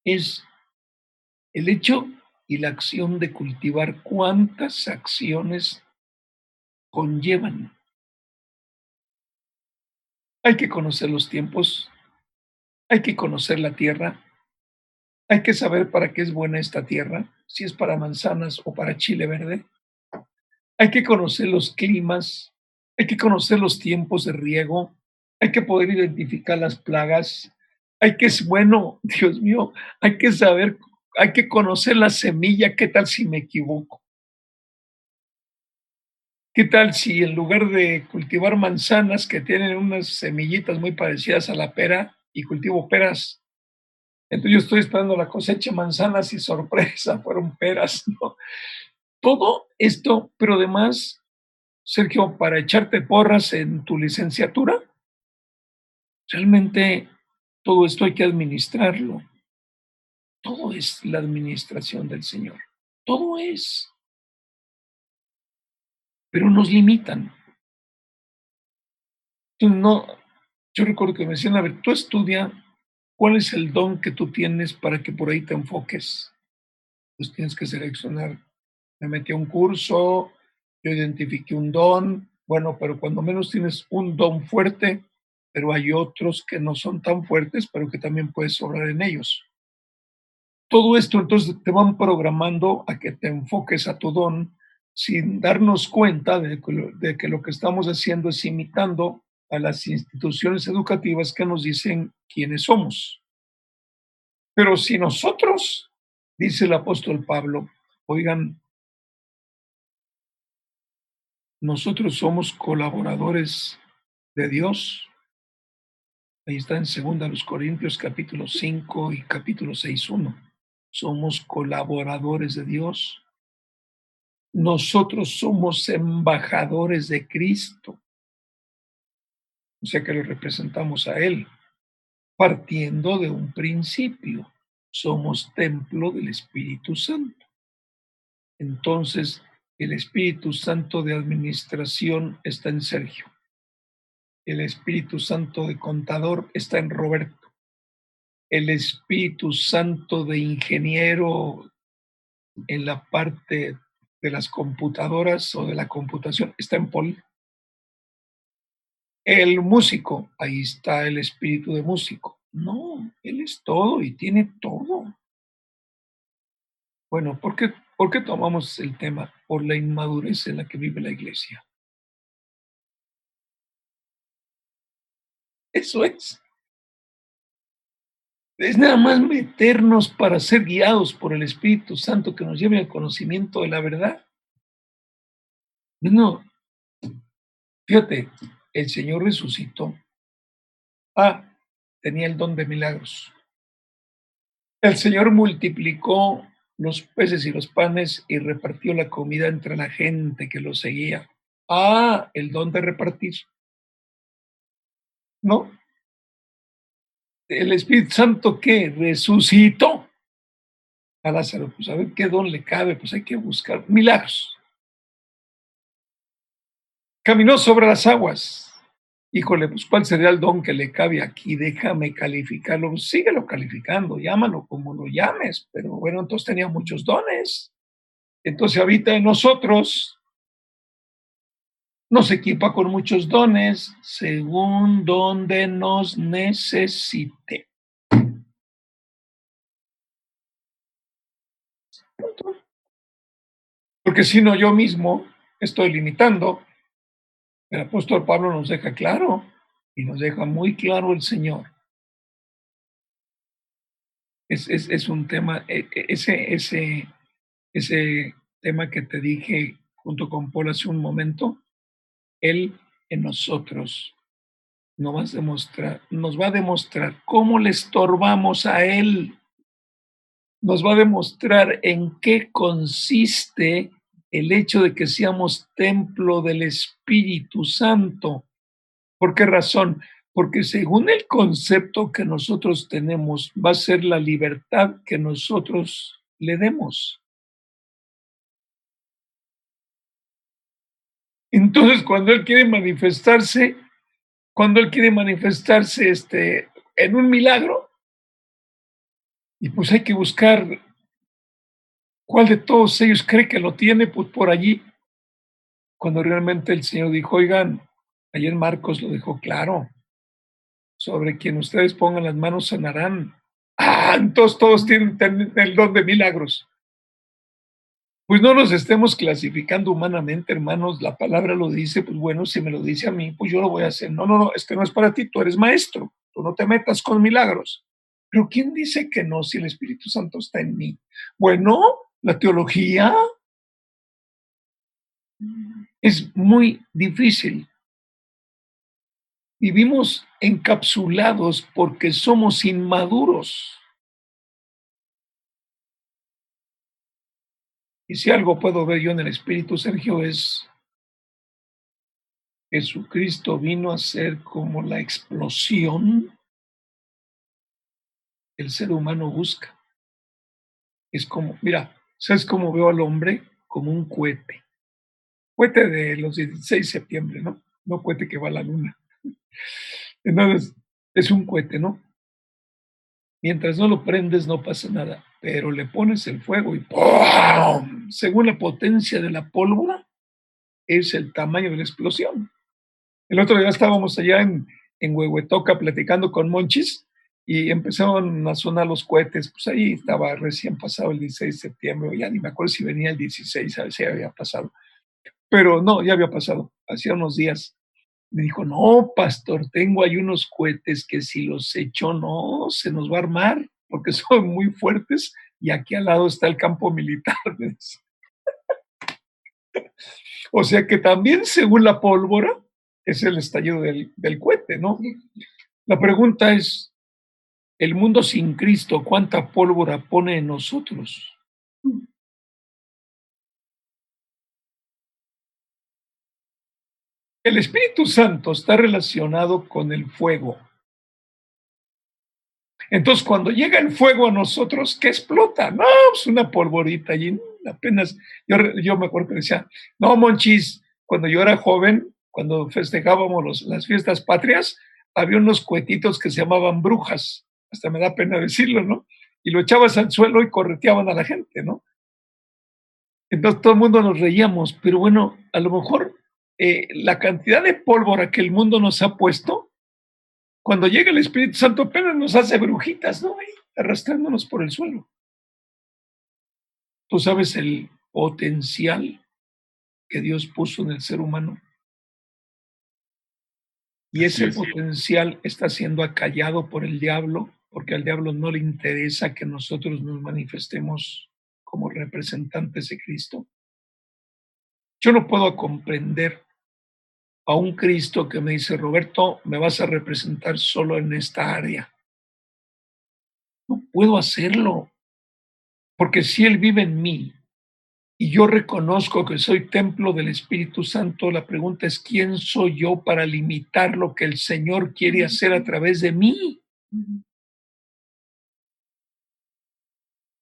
es el hecho y la acción de cultivar cuántas acciones conllevan hay que conocer los tiempos, hay que conocer la tierra, hay que saber para qué es buena esta tierra, si es para manzanas o para chile verde. Hay que conocer los climas, hay que conocer los tiempos de riego, hay que poder identificar las plagas, hay que, bueno, Dios mío, hay que saber, hay que conocer la semilla, ¿qué tal si me equivoco? ¿Qué tal si en lugar de cultivar manzanas que tienen unas semillitas muy parecidas a la pera y cultivo peras? Entonces yo estoy esperando la cosecha manzanas y sorpresa, fueron peras, ¿no? Todo esto, pero además, Sergio, para echarte porras en tu licenciatura, realmente todo esto hay que administrarlo. Todo es la administración del Señor. Todo es pero nos limitan. no, yo recuerdo que me decían, a ver, tú estudia cuál es el don que tú tienes para que por ahí te enfoques. Pues tienes que seleccionar. Me metí a un curso, yo identifiqué un don, bueno, pero cuando menos tienes un don fuerte, pero hay otros que no son tan fuertes, pero que también puedes obrar en ellos. Todo esto entonces te van programando a que te enfoques a tu don sin darnos cuenta de que, lo que estamos haciendo es imitando a las instituciones educativas que nos dicen quiénes somos. Pero si nosotros, dice el apóstol Pablo, oigan, nosotros somos colaboradores de Dios, Ahí está en 2 Corintios capítulo 5 y capítulo 6.1. Somos colaboradores de Dios. Nosotros somos embajadores de Cristo. O sea que lo representamos a Él, partiendo de un principio. Somos templo del Espíritu Santo. Entonces, el Espíritu Santo de administración está en Sergio el Espíritu Santo de contador está en Roberto. El Espíritu Santo de ingeniero en la parte de las computadoras o de la computación está en Paul. El músico, ahí está el espíritu de músico. No, él es todo y tiene todo. Bueno, ¿por qué, ¿por qué tomamos el tema? Por la inmadurez en la que vive la iglesia. Eso es. Es nada más meternos para ser guiados por el Espíritu Santo que nos lleve al conocimiento de la verdad. No, fíjate, el Señor resucitó. Ah, tenía el don de milagros. El Señor multiplicó los peces y los panes y repartió la comida entre la gente que lo seguía. Ah, el don de repartir. ¿no? El Espíritu Santo que resucitó a Lázaro, pues a ver qué don le cabe, pues hay que buscar milagros. Caminó sobre las aguas. Híjole, pues ¿cuál sería el don que le cabe aquí? Déjame calificarlo. síguelo calificando, llámalo como lo llames. Pero bueno, entonces tenía muchos dones. Entonces habita en nosotros nos equipa con muchos dones según donde nos necesite. Porque si no, yo mismo estoy limitando. El apóstol Pablo nos deja claro y nos deja muy claro el Señor. Es, es un tema, e, e, ese, ese, ese tema que te dije junto con Paul hace un momento, él en nosotros nos va a demostrar, nos va a demostrar cómo le estorbamos a Él. Nos va a demostrar en qué consiste el hecho de que seamos templo del Espíritu Santo. ¿Por qué razón? Porque según el concepto que nosotros tenemos, va a ser la libertad que nosotros le demos. Entonces, cuando Él quiere manifestarse, cuando Él quiere manifestarse este, en un milagro, y pues hay que buscar cuál de todos ellos cree que lo tiene, pues por allí, cuando realmente el Señor dijo, oigan, ayer Marcos lo dejó claro, sobre quien ustedes pongan las manos sanarán. Ah, entonces todos tienen el don de milagros. Pues no nos estemos clasificando humanamente, hermanos. La palabra lo dice, pues bueno, si me lo dice a mí, pues yo lo voy a hacer. No, no, no, es que no es para ti, tú eres maestro, tú no te metas con milagros. Pero ¿quién dice que no si el Espíritu Santo está en mí? Bueno, la teología es muy difícil. Vivimos encapsulados porque somos inmaduros. Y si algo puedo ver yo en el Espíritu, Sergio, es Jesucristo vino a ser como la explosión que el ser humano busca. Es como, mira, ¿sabes cómo veo al hombre? Como un cohete. Cohete de los 16 de septiembre, ¿no? No cohete que va a la luna. Entonces, es un cohete, ¿no? Mientras no lo prendes no pasa nada, pero le pones el fuego y ¡pum! Según la potencia de la pólvora, es el tamaño de la explosión. El otro día estábamos allá en, en Huehuetoca platicando con Monchis y empezaron a sonar los cohetes. Pues ahí estaba recién pasado el 16 de septiembre, ya ni me acuerdo si venía el 16, a ver si había pasado. Pero no, ya había pasado, hacía unos días. Me dijo, no, pastor, tengo ahí unos cohetes que si los echo, no, se nos va a armar porque son muy fuertes y aquí al lado está el campo militar. o sea que también según la pólvora es el estallido del, del cohete, ¿no? La pregunta es, el mundo sin Cristo, ¿cuánta pólvora pone en nosotros? El Espíritu Santo está relacionado con el fuego. Entonces, cuando llega el fuego a nosotros, ¿qué explota? No, es pues una polvorita allí, apenas. Yo, yo me acuerdo que decía, no, Monchis, cuando yo era joven, cuando festejábamos las fiestas patrias, había unos cuetitos que se llamaban brujas hasta me da pena decirlo, ¿no? Y lo echabas al suelo y correteaban a la gente, ¿no? Entonces todo el mundo nos reíamos, pero bueno, a lo mejor eh, la cantidad de pólvora que el mundo nos ha puesto, cuando llega el Espíritu Santo apenas nos hace brujitas, ¿no? arrastrándonos por el suelo. Tú sabes el potencial que Dios puso en el ser humano. Y ese potencial está siendo acallado por el diablo porque al diablo no le interesa que nosotros nos manifestemos como representantes de Cristo. Yo no puedo comprender a un Cristo que me dice, Roberto, me vas a representar solo en esta área. No puedo hacerlo, porque si Él vive en mí y yo reconozco que soy templo del Espíritu Santo, la pregunta es, ¿quién soy yo para limitar lo que el Señor quiere hacer a través de mí?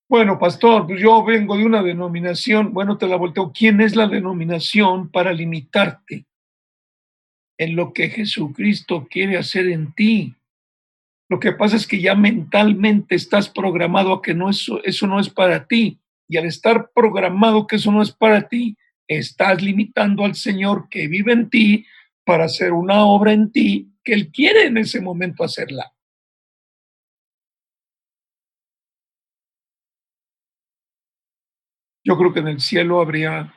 Bueno, pastor, pues yo vengo de una denominación, bueno, te la volteo. ¿Quién es la denominación para limitarte en lo que Jesucristo quiere hacer en ti? Lo que pasa es que ya mentalmente estás programado a que no eso, eso no es para ti. Y al estar programado que eso no es para ti, estás limitando al Señor que vive en ti para hacer una obra en ti que Él quiere en ese momento hacerla. Yo creo que en el cielo habría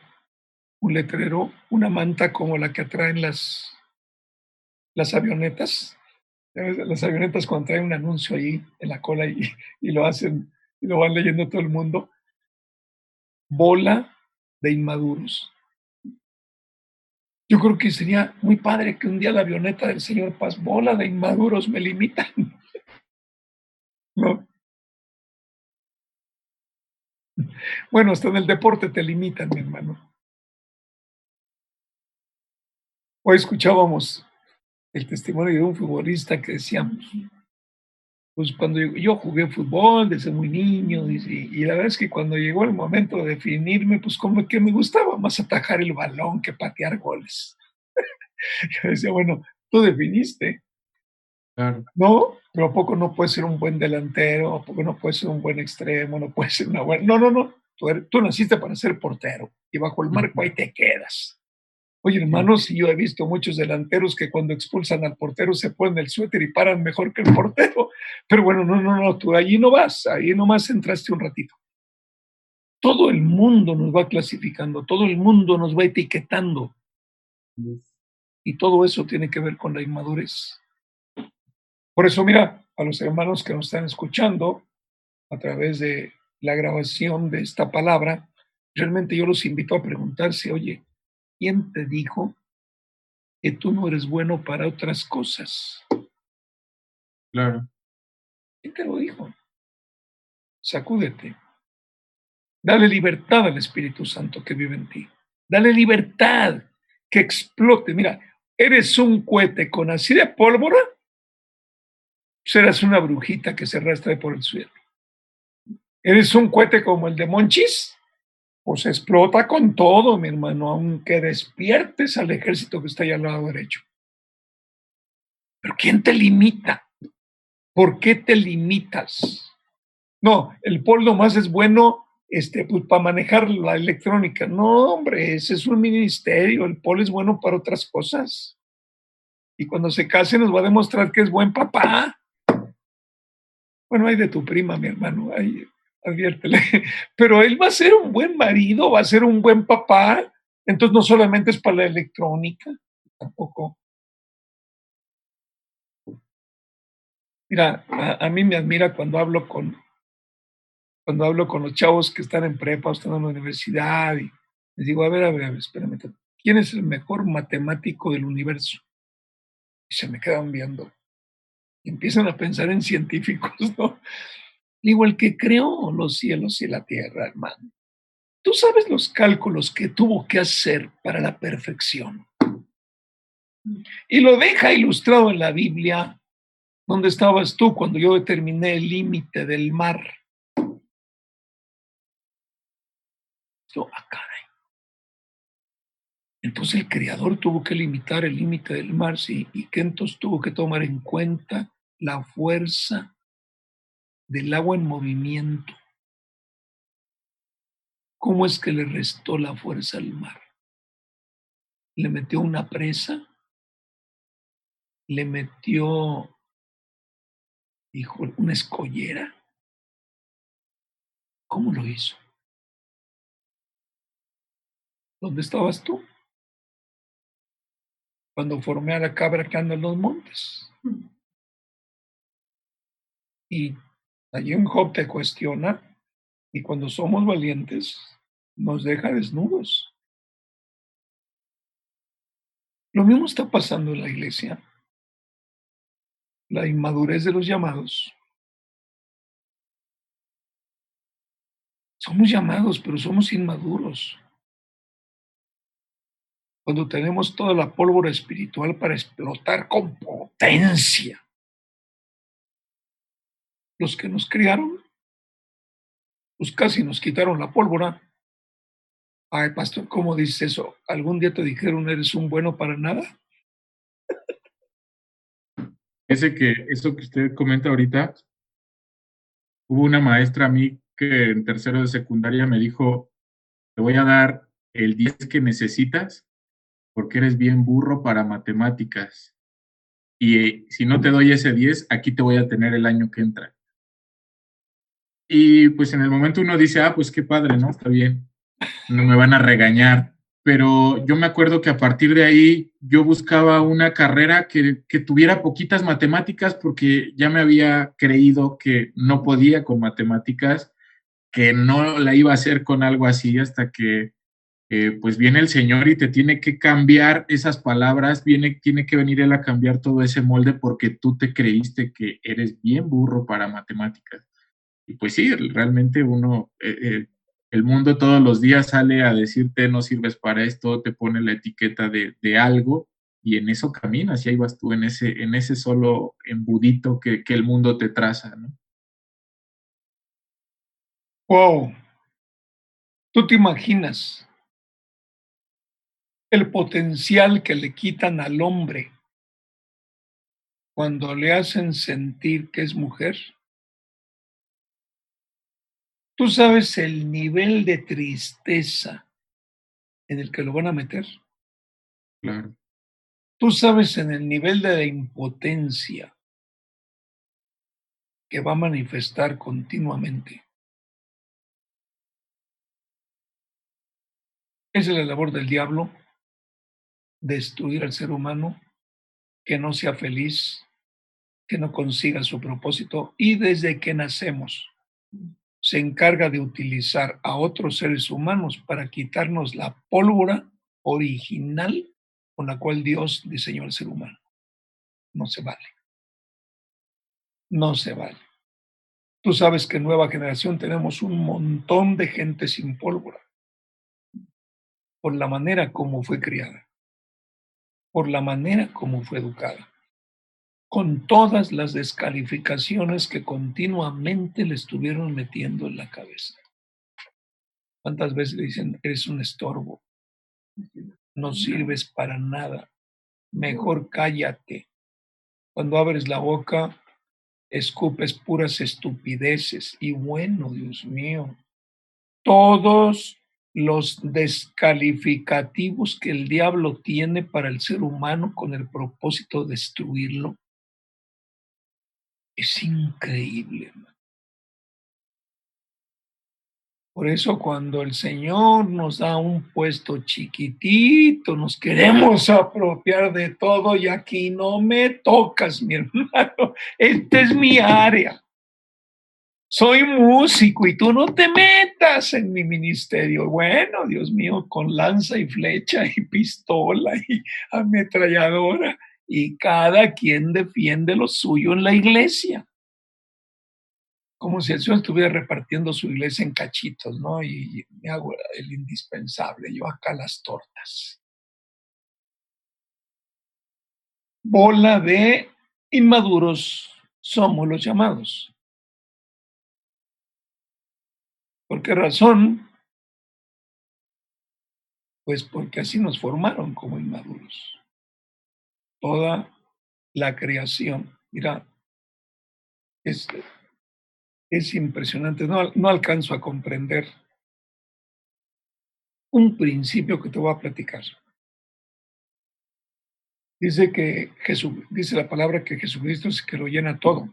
un letrero, una manta como la que atraen las, las avionetas. Las avionetas cuando traen un anuncio ahí en la cola y, y lo hacen y lo van leyendo todo el mundo. Bola de inmaduros. Yo creo que sería muy padre que un día la avioneta del señor Paz, bola de inmaduros, me limitan. ¿No? Bueno, hasta en el deporte te limitan, mi hermano. Hoy escuchábamos el testimonio de un futbolista que decía, pues cuando yo, jugué fútbol desde muy niño, y, la verdad es que cuando llegó el momento de definirme, pues como que me gustaba más atajar el balón que patear goles. yo decía, bueno, tú definiste. No, pero ¿a poco no puede ser un buen delantero? ¿A poco no puede ser un buen extremo? ¿No puede ser una buena? No, no, no. Tú, naciste para ser portero y bajo el marco ahí te quedas. Oye, hermanos, yo he visto muchos delanteros que cuando expulsan al portero se ponen el suéter y paran mejor que el portero. Pero bueno, no, no, no, tú allí no vas, ahí nomás entraste un ratito. Todo el mundo nos va clasificando, todo el mundo nos va etiquetando. Y todo eso tiene que ver con la inmadurez. Por eso, mira, a los hermanos que nos están escuchando a través de la grabación de esta palabra, realmente yo los invito a preguntarse, oye, ¿quién te dijo que tú no eres bueno para otras cosas? Claro. ¿Quién te lo dijo? Sacúdete. Dale libertad al Espíritu Santo que vive en ti. Dale libertad que explote. Mira, eres un cohete con así de pólvora serás una brujita que se arrastra por el suelo. ¿Eres un cohete como el de Monchis? Pues explota con todo, mi hermano, aunque despiertes al ejército que está ahí al lado derecho. Pero ¿quién te limita? ¿Por qué te limitas? No, el polvo más es bueno este, pues, para manejar la electrónica. No, hombre, ese es un ministerio. El pol es bueno para otras cosas. Y cuando se case nos va a demostrar que es buen papá. Bueno, hay de tu prima, mi hermano, ahí, adviértele. Pero él va a ser un buen marido, va a ser un buen papá. Entonces no solamente es para la electrónica, tampoco. Mira, a, mí me admira cuando hablo con cuando hablo con los chavos que están en prepa o están en la universidad y les digo, a ver, a ver, a ver, espérame, ¿quién es el mejor matemático del universo? Y se me quedan viendo. empiezan a pensar en científicos, ¿no? El que creó los cielos y la tierra, hermano. Tú sabes los cálculos que tuvo que hacer para la perfección. Y lo deja ilustrado en la Biblia, donde estabas tú cuando yo determiné el límite del mar. Yo, ah, caray. Entonces el Creador tuvo que limitar el límite del mar, sí, y que entonces tuvo que tomar en cuenta la fuerza del agua en movimiento. ¿Cómo es que le restó la fuerza al mar? Le metió una presa, le metió, dijo, una escollera. ¿Cómo lo hizo? ¿Dónde estabas tú? Cuando formé a la cabra que anda en los montes. Y Allí en Job te cuestiona y cuando somos valientes nos deja desnudos. Lo mismo está pasando en la iglesia. La inmadurez de los llamados. Somos llamados, pero somos inmaduros. Cuando tenemos toda la pólvora espiritual para explotar con potencia los que nos criaron, pues casi nos quitaron la pólvora. Ay, pastor, ¿cómo dices eso? ¿Algún día te dijeron eres un bueno para nada? Ese que, eso que usted comenta ahorita, hubo una maestra a mí que en tercero de secundaria me dijo, te voy a dar el 10 que necesitas porque eres bien burro para matemáticas. Y eh, si no te doy ese 10, aquí te voy a tener el año que entra. Y pues en el momento uno dice, ah, pues qué padre, ¿no? Está bien, no me van a regañar. Pero yo me acuerdo que a partir de ahí yo buscaba una carrera que, que tuviera poquitas matemáticas porque ya me había creído que no podía con matemáticas, que no la iba a hacer con algo así hasta que eh, pues viene el Señor y te tiene que cambiar esas palabras, viene, tiene que venir Él a cambiar todo ese molde porque tú te creíste que eres bien burro para matemáticas. Y pues sí, realmente uno, eh, eh, el mundo todos los días sale a decirte no sirves para esto, te pone la etiqueta de, de algo y en eso caminas y ahí vas tú en ese, en ese solo embudito que, que el mundo te traza. Wow. ¿Tú te imaginas el potencial que le quitan al hombre cuando le hacen sentir que es mujer? Tú sabes el nivel de tristeza en el que lo van a meter. Claro. Tú sabes en el nivel de la impotencia que va a manifestar continuamente. Esa es la labor del diablo, destruir al ser humano, que no sea feliz, que no consiga su propósito y desde que nacemos se encarga de utilizar a otros seres humanos para quitarnos la pólvora original con la cual Dios diseñó al ser humano. No se vale. No se vale. Tú sabes que en nueva generación tenemos un montón de gente sin pólvora por la manera como fue criada, por la manera como fue educada con todas las descalificaciones que continuamente le estuvieron metiendo en la cabeza. ¿Cuántas veces le dicen, eres un estorbo? No sirves para nada. Mejor cállate. Cuando abres la boca, escupes puras estupideces. Y bueno, Dios mío, todos los descalificativos que el diablo tiene para el ser humano con el propósito de destruirlo es increíble. Por eso cuando el Señor nos da un puesto chiquitito, nos queremos apropiar de todo y aquí no me tocas, mi hermano. Esta es mi área. Soy músico y tú no te metas en mi ministerio. Bueno, Dios mío, con lanza y flecha y pistola y ametralladora y cada quien defiende lo suyo en la iglesia. Como si el Señor estuviera repartiendo su iglesia en cachitos, ¿no? Y me hago el indispensable, yo acá las tortas. Bola de inmaduros somos los llamados. ¿Por qué razón? Pues porque así nos formaron como inmaduros. Toda la creación, mira, es, es impresionante, no, no alcanzo a comprender un principio que te voy a platicar. Dice que Jesús, dice la palabra que Jesucristo es que lo llena todo.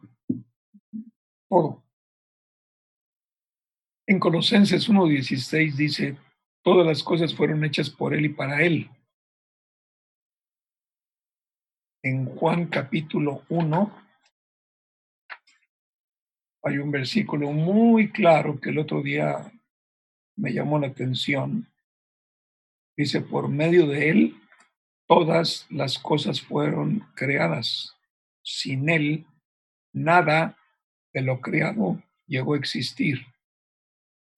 Todo. En Colosenses 1.16 dice, todas las cosas fueron hechas por Él y para Él. En Juan capítulo 1 hay un versículo muy claro que el otro día me llamó la atención. Dice, por medio de Él todas las cosas fueron creadas. Sin Él, nada de lo creado llegó a existir.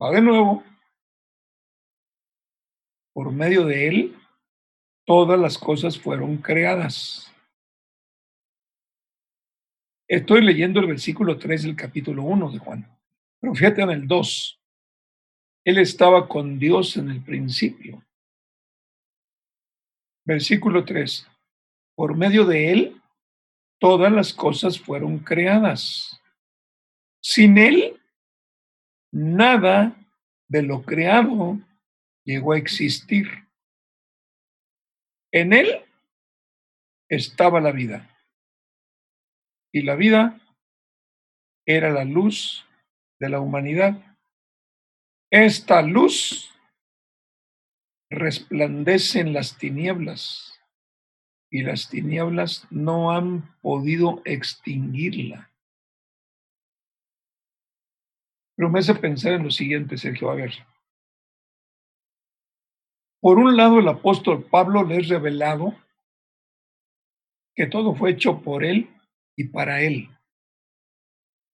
Va de nuevo. Por medio de Él, todas las cosas fueron creadas. Estoy leyendo el versículo 3 del capítulo 1 de Juan. Pero fíjate en el 2. Él estaba con Dios en el principio. Versículo 3. Por medio de Él, todas las cosas fueron creadas. Sin Él, nada de lo creado llegó a existir. En Él estaba la vida. Y la vida era la luz de la humanidad. Esta luz resplandece en las tinieblas y las tinieblas no han podido extinguirla. Pero me hace pensar en lo siguiente, Sergio. A ver. Por un lado, el apóstol Pablo le es revelado que todo fue hecho por él y para él.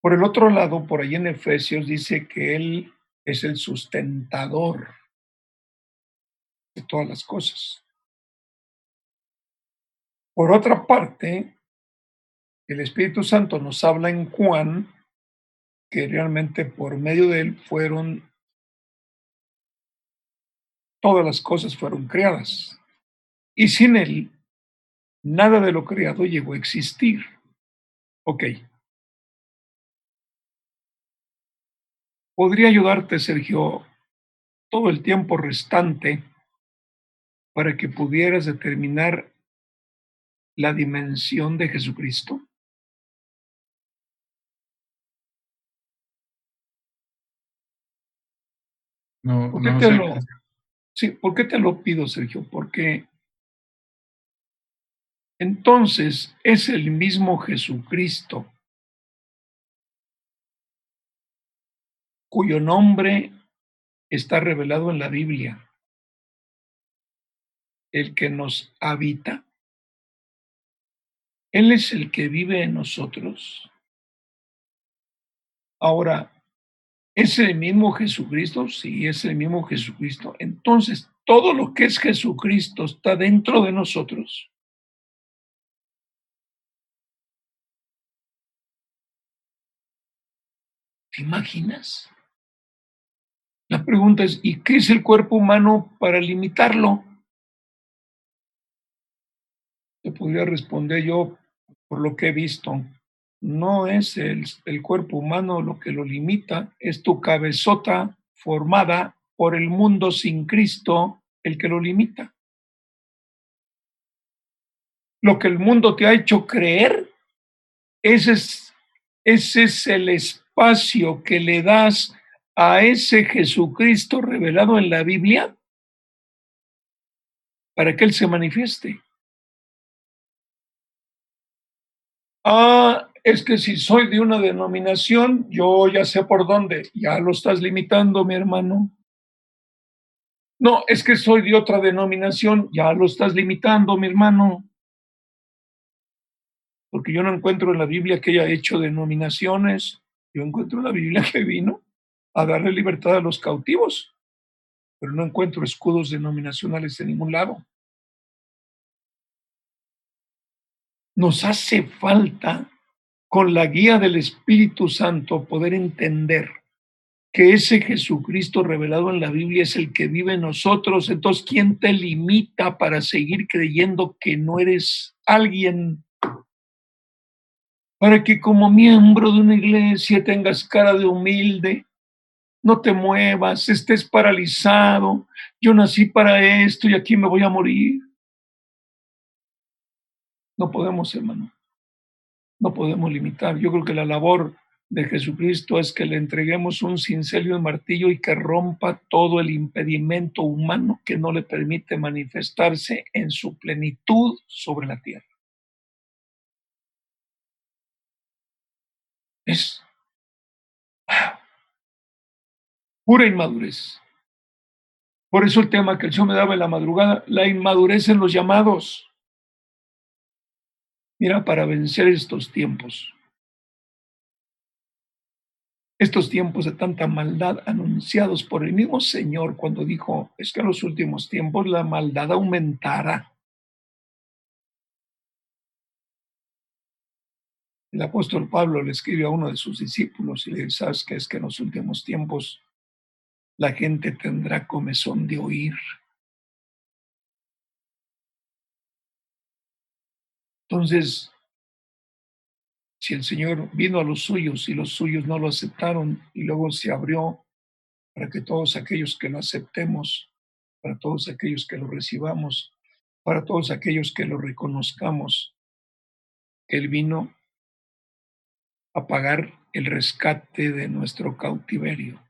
Por el otro lado, por ahí en Efesios dice que él es el sustentador de todas las cosas. Por otra parte, el Espíritu Santo nos habla en Juan que realmente por medio de él fueron, todas las cosas fueron creadas. Y sin él, nada de lo creado llegó a existir. Ok. ¿Podría ayudarte, Sergio, todo el tiempo restante para que pudieras determinar la dimensión de Jesucristo? No, ¿Por qué, no te, sé. lo, sí, ¿Por qué te lo pido, Sergio? Porque entonces es el mismo Jesucristo cuyo nombre está revelado en la Biblia el que nos habita. Él es el que vive en nosotros. Ahora, ¿es el mismo Jesucristo? Sí, es el mismo Jesucristo. Entonces, todo lo que es Jesucristo está dentro de nosotros. ¿Te imaginas? La pregunta es, ¿y qué es el cuerpo humano para limitarlo? te podría responder yo por lo que he visto. No es el, el, cuerpo humano lo que lo limita, es tu cabezota formada por el mundo sin Cristo el que lo limita. Lo que el mundo te ha hecho creer, ese es, ese es el espacio que le das a ese Jesucristo revelado en la Biblia para que Él se manifieste. Ah, es que si soy de una denominación, yo ya sé por dónde. Ya lo estás limitando, mi hermano. No, es que soy de otra denominación, ya lo estás limitando, mi hermano. porque yo no encuentro en la Biblia que haya hecho denominaciones, yo encuentro en la Biblia que vino a darle libertad a los cautivos, pero no encuentro escudos denominacionales en ningún lado. Nos hace falta, con la guía del Espíritu Santo, poder entender que ese Jesucristo revelado en la Biblia es el que vive en nosotros. Entonces, ¿quién te limita para seguir creyendo que no eres alguien para que como miembro de una iglesia tengas cara de humilde, no te muevas, estés paralizado, yo nací para esto y aquí me voy a morir. No podemos, hermano, no podemos limitar. Yo creo que la labor de Jesucristo es que le entreguemos un cincel y un martillo y que rompa todo el impedimento humano que no le permite manifestarse en su plenitud sobre la tierra. Es pura inmadurez. Por eso el tema que el Señor me daba en la madrugada, la inmadurez en los llamados. Mira, para vencer estos tiempos, estos tiempos de tanta maldad anunciados por el mismo Señor cuando dijo, es que en los últimos tiempos la maldad aumentará. El apóstol Pablo le escribe a uno de sus discípulos y le dice, ¿sabes qué es que en los últimos tiempos la gente tendrá comezón de oír? Entonces, si el Señor vino a los suyos y los suyos no lo aceptaron y luego se abrió para que todos aquellos que lo aceptemos, para todos aquellos que lo recibamos, para todos aquellos que lo reconozcamos, Él vino a pagar el rescate de nuestro cautiverio.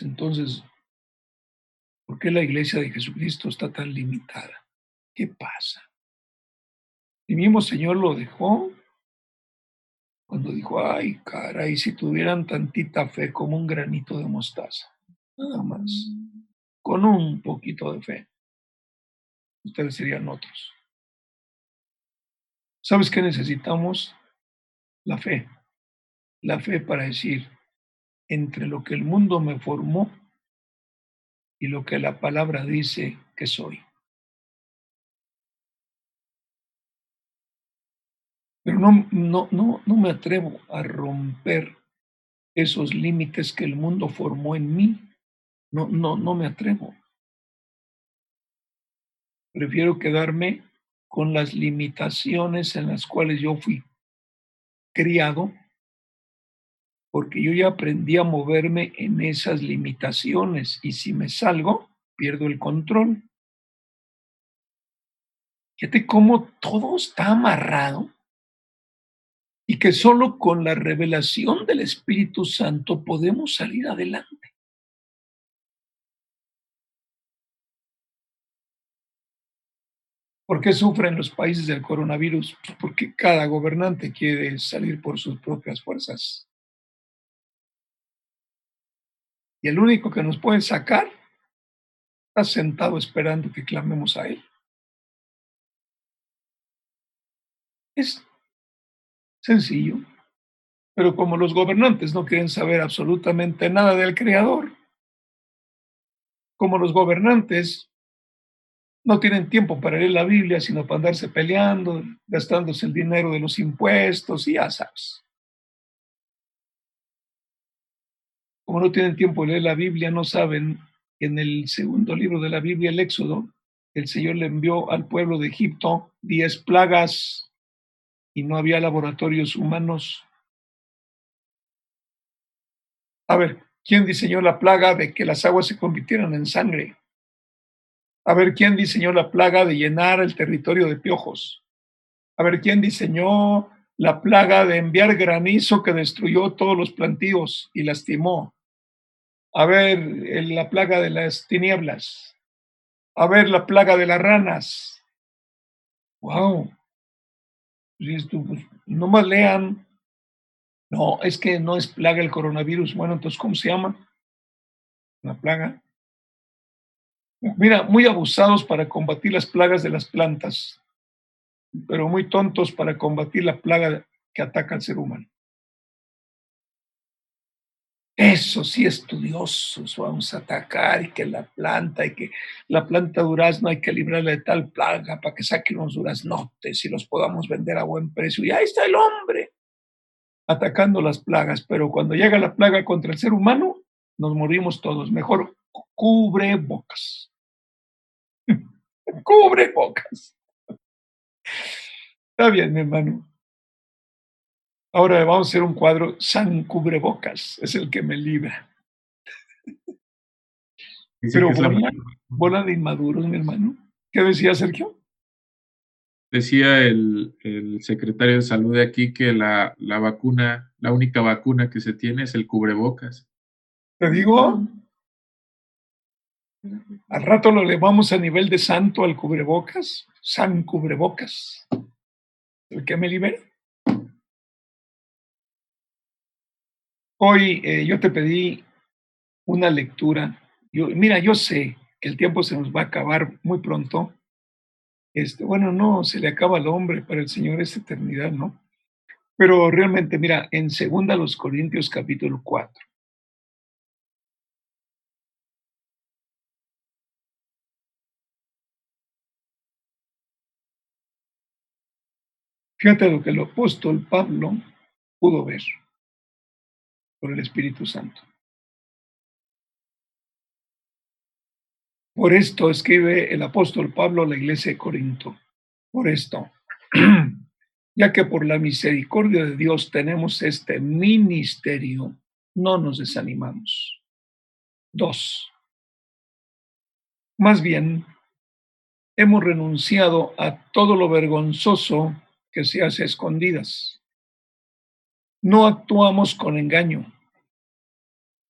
Entonces, ¿por qué la iglesia de Jesucristo está tan limitada? ¿Qué pasa? El mismo Señor lo dejó cuando dijo, ay, caray, si tuvieran tantita fe como un granito de mostaza, nada más, con un poquito de fe, ustedes serían otros. ¿Sabes qué necesitamos? La fe. La fe para decir, entre lo que el mundo me formó y lo que la palabra dice que soy. Pero no, no, no, no me atrevo a romper esos límites que el mundo formó en mí. No, no, no me atrevo. Prefiero quedarme con las limitaciones en las cuales yo fui criado, porque yo ya aprendí a moverme en esas limitaciones y si me salgo, pierdo el control. Fíjate cómo todo está amarrado y que solo con la revelación del Espíritu Santo podemos salir adelante. ¿Por qué sufren los países del coronavirus? Porque cada gobernante quiere salir por sus propias fuerzas. Y el único que nos puede sacar está sentado esperando que clamemos a Él. Es sencillo. Pero como los gobernantes no quieren saber absolutamente nada del Creador, como los gobernantes no tienen tiempo para leer la Biblia, sino para andarse peleando, gastándose el dinero de los impuestos y ya sabes. Como no tienen tiempo de leer la Biblia, no saben que en el segundo libro de la Biblia, el Éxodo, el Señor le envió al pueblo de Egipto diez plagas y no había laboratorios humanos. A ver, ¿quién diseñó la plaga de que las aguas se convirtieran en sangre? A ver quién diseñó la plaga de llenar el territorio de piojos. A ver quién diseñó la plaga de enviar granizo que destruyó todos los plantíos y lastimó. A ver la plaga de las tinieblas. A ver la plaga de las ranas. ¡Wow! No más lean. No, es que no es plaga el coronavirus. Bueno, entonces, ¿cómo se llama? La plaga Mira, muy abusados para combatir las plagas de las plantas. pero muy tontos para combatir la plaga que ataca al ser humano. Eso sí, estudiosos, vamos a atacar y que la planta y que la planta durazno hay que librarla de tal plaga para que saquen unos duraznotes y los podamos vender a buen precio. Y ahí está el hombre atacando las plagas, pero cuando llega la plaga contra el ser humano, nos morimos todos. Mejor cubre bocas. Cubre bocas. Está bien, mi hermano. Ahora vamos a hacer un cuadro San Cubrebocas, es el que me libra. Pero bola, de inmaduros, mi hermano. ¿Qué decía Sergio? Decía el, secretario de salud de aquí que la, la, vacuna, la única vacuna que se tiene es el cubrebocas. ¿Te digo? Al rato lo elevamos a nivel de santo al cubrebocas, San Cubrebocas. El que me libera. Hoy eh, yo te pedí una lectura. Yo, mira, yo sé que el tiempo se nos va a acabar muy pronto. Este, bueno, no, se le acaba al hombre, para el Señor es eternidad, ¿no? Pero realmente, mira, en segunda los Corintios capítulo 4. Fíjate lo que el apóstol Pablo pudo ver por el Espíritu Santo. Por esto escribe el apóstol Pablo a la iglesia de Corinto. Por esto, ya que por la misericordia de Dios tenemos este ministerio, no nos desanimamos. Dos. Más bien, hemos renunciado a todo lo vergonzoso que se hace escondidas no actuamos con engaño.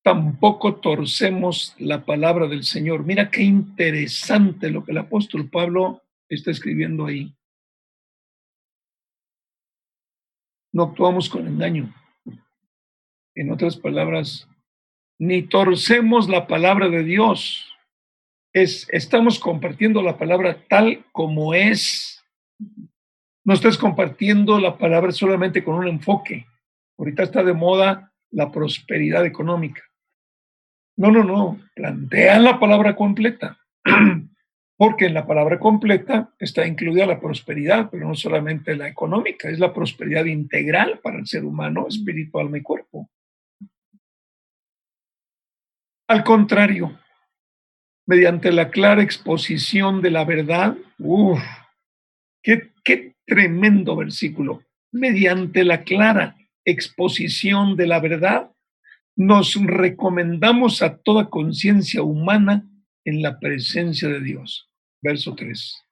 Tampoco torcemos la palabra del Señor. Mira qué interesante lo que el apóstol Pablo está escribiendo ahí. No actuamos con engaño. En otras palabras, ni torcemos la palabra de Dios. Es, estamos compartiendo la palabra tal como es. No estás compartiendo la palabra solamente con un enfoque. Ahorita está de moda la prosperidad económica. No, no, no, plantean la palabra completa, porque en la palabra completa está incluida la prosperidad, pero no solamente la económica, es la prosperidad integral para el ser humano, espiritual, alma y cuerpo. Al contrario, mediante la clara exposición de la verdad, uff, qué, qué tremendo versículo, mediante la clara exposición de la verdad, nos recomendamos a toda conciencia humana en la presencia de Dios. Verso 3.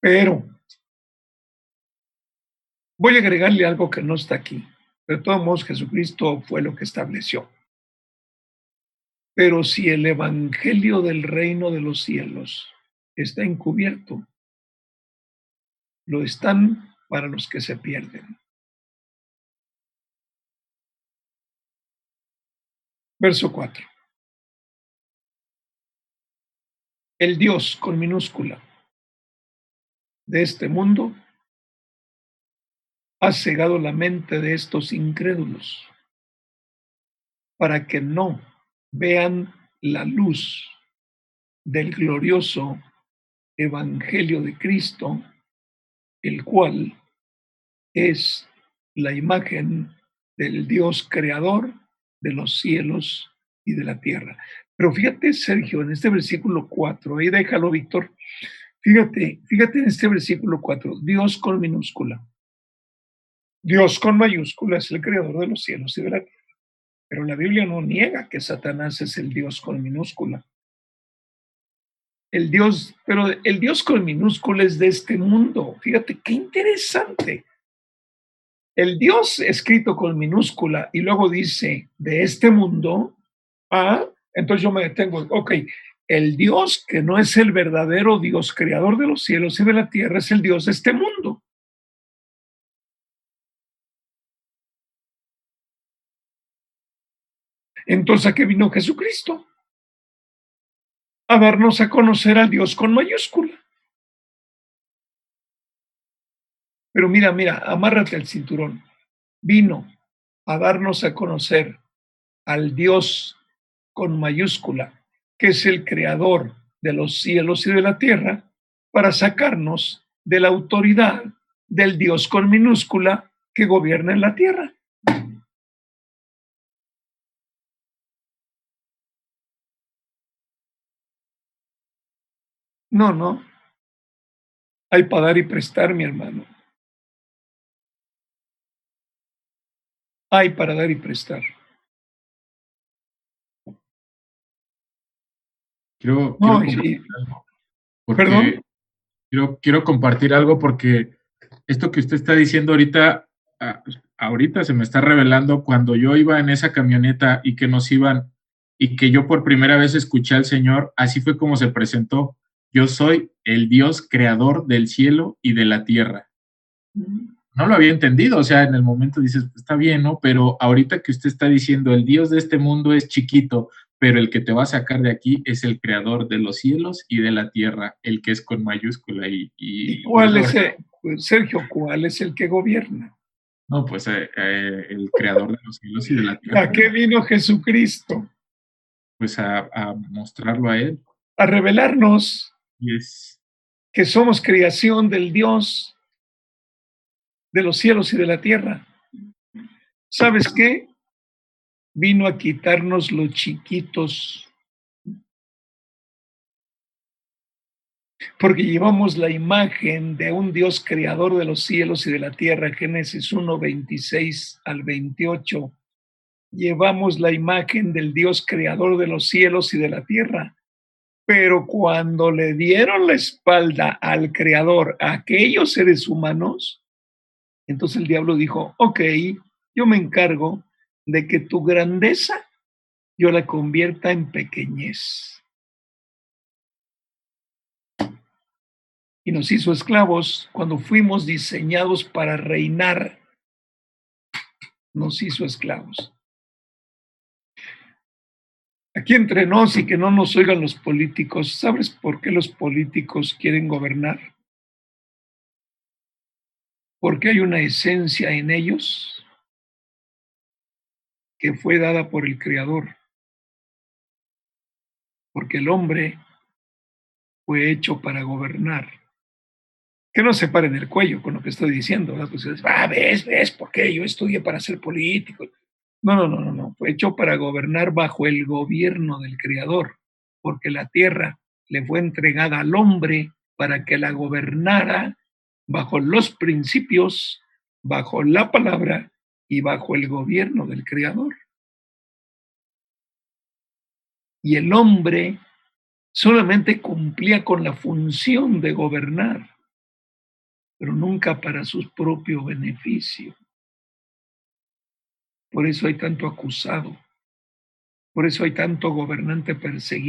Pero voy a agregarle algo que no está aquí. De todos modos, Jesucristo fue lo que estableció. Pero si el Evangelio del reino de los cielos está encubierto, lo están para los que se pierden. Verso 4. El Dios con minúscula de este mundo ha cegado la mente de estos incrédulos para que no vean la luz del glorioso Evangelio de Cristo el cual es la imagen del Dios creador de los cielos y de la tierra. Pero fíjate, Sergio, en este versículo 4, ahí déjalo, Víctor. Fíjate, fíjate en este versículo 4, Dios con minúscula. Dios con mayúscula es el creador de los cielos y de la tierra. Pero la Biblia no niega que Satanás es el Dios con minúscula el Dios, pero el Dios con minúsculas de este mundo. Fíjate qué interesante. El Dios escrito con minúscula y luego dice de este mundo, ah, entonces yo me detengo, ok, el Dios que no es el verdadero Dios creador de los cielos y de la tierra, es el Dios de este mundo. Entonces, ¿a qué vino Jesucristo? A darnos a conocer al Dios con mayúscula. Pero mira, mira, amárrate al cinturón. Vino a darnos a conocer al Dios con mayúscula, que es el creador de los cielos y de la tierra, para sacarnos de la autoridad del Dios con minúscula que gobierna en la tierra. No, no. Hay para dar y prestar, mi hermano. Hay para dar y prestar. Quiero, No, ¿Perdón? Quiero, quiero compartir algo porque esto que usted está diciendo ahorita, ahorita se me está revelando cuando yo iba en esa camioneta y que nos iban y que yo por primera vez escuché al Señor, así fue como se presentó. Yo soy el Dios creador del cielo y de la tierra. No lo había entendido, o sea, en el momento dices, está bien, ¿no? Pero ahorita que usted está diciendo, el Dios de este mundo es chiquito, pero el que te va a sacar de aquí es el creador de los cielos y de la tierra, el que es con mayúscula y... y- ¿Y cuál es, el- pues, Sergio, cuál es el que gobierna? No, pues eh, eh, el creador de los cielos y de la tierra. ¿A qué vino Jesucristo? Pues a, a mostrarlo a él. A revelarnos Que somos creación del Dios de los cielos y de la tierra. ¿Sabes qué? Vino a quitarnos los chiquitos. Porque llevamos la imagen de un Dios creador de los cielos y de la tierra, Génesis 1, 26 al 28. Llevamos la imagen del Dios creador de los cielos y de la tierra. Pero cuando le dieron la espalda al creador, a aquellos seres humanos, entonces el diablo dijo, ok, yo me encargo de que tu grandeza yo la convierta en pequeñez. Y nos hizo esclavos cuando fuimos diseñados para reinar. Nos hizo esclavos. Aquí entre nos y que no nos oigan los políticos, ¿sabes por qué los políticos quieren gobernar? Porque hay una esencia en ellos que fue dada por el Creador. Porque el hombre fue hecho para gobernar. Que no se paren el cuello con lo que estoy diciendo. ¿verdad? Pues, ah, ves, ves, ¿por qué? Yo estudié para ser político. No, no, no, no, no. Fue hecho para gobernar bajo el gobierno del Creador, porque la tierra le fue entregada al hombre para que la gobernara bajo los principios, bajo la palabra y bajo el gobierno del Creador. Y el hombre solamente cumplía con la función de gobernar, pero nunca para su propio beneficio. Por eso hay tanto acusado, por eso hay tanto gobernante perseguido.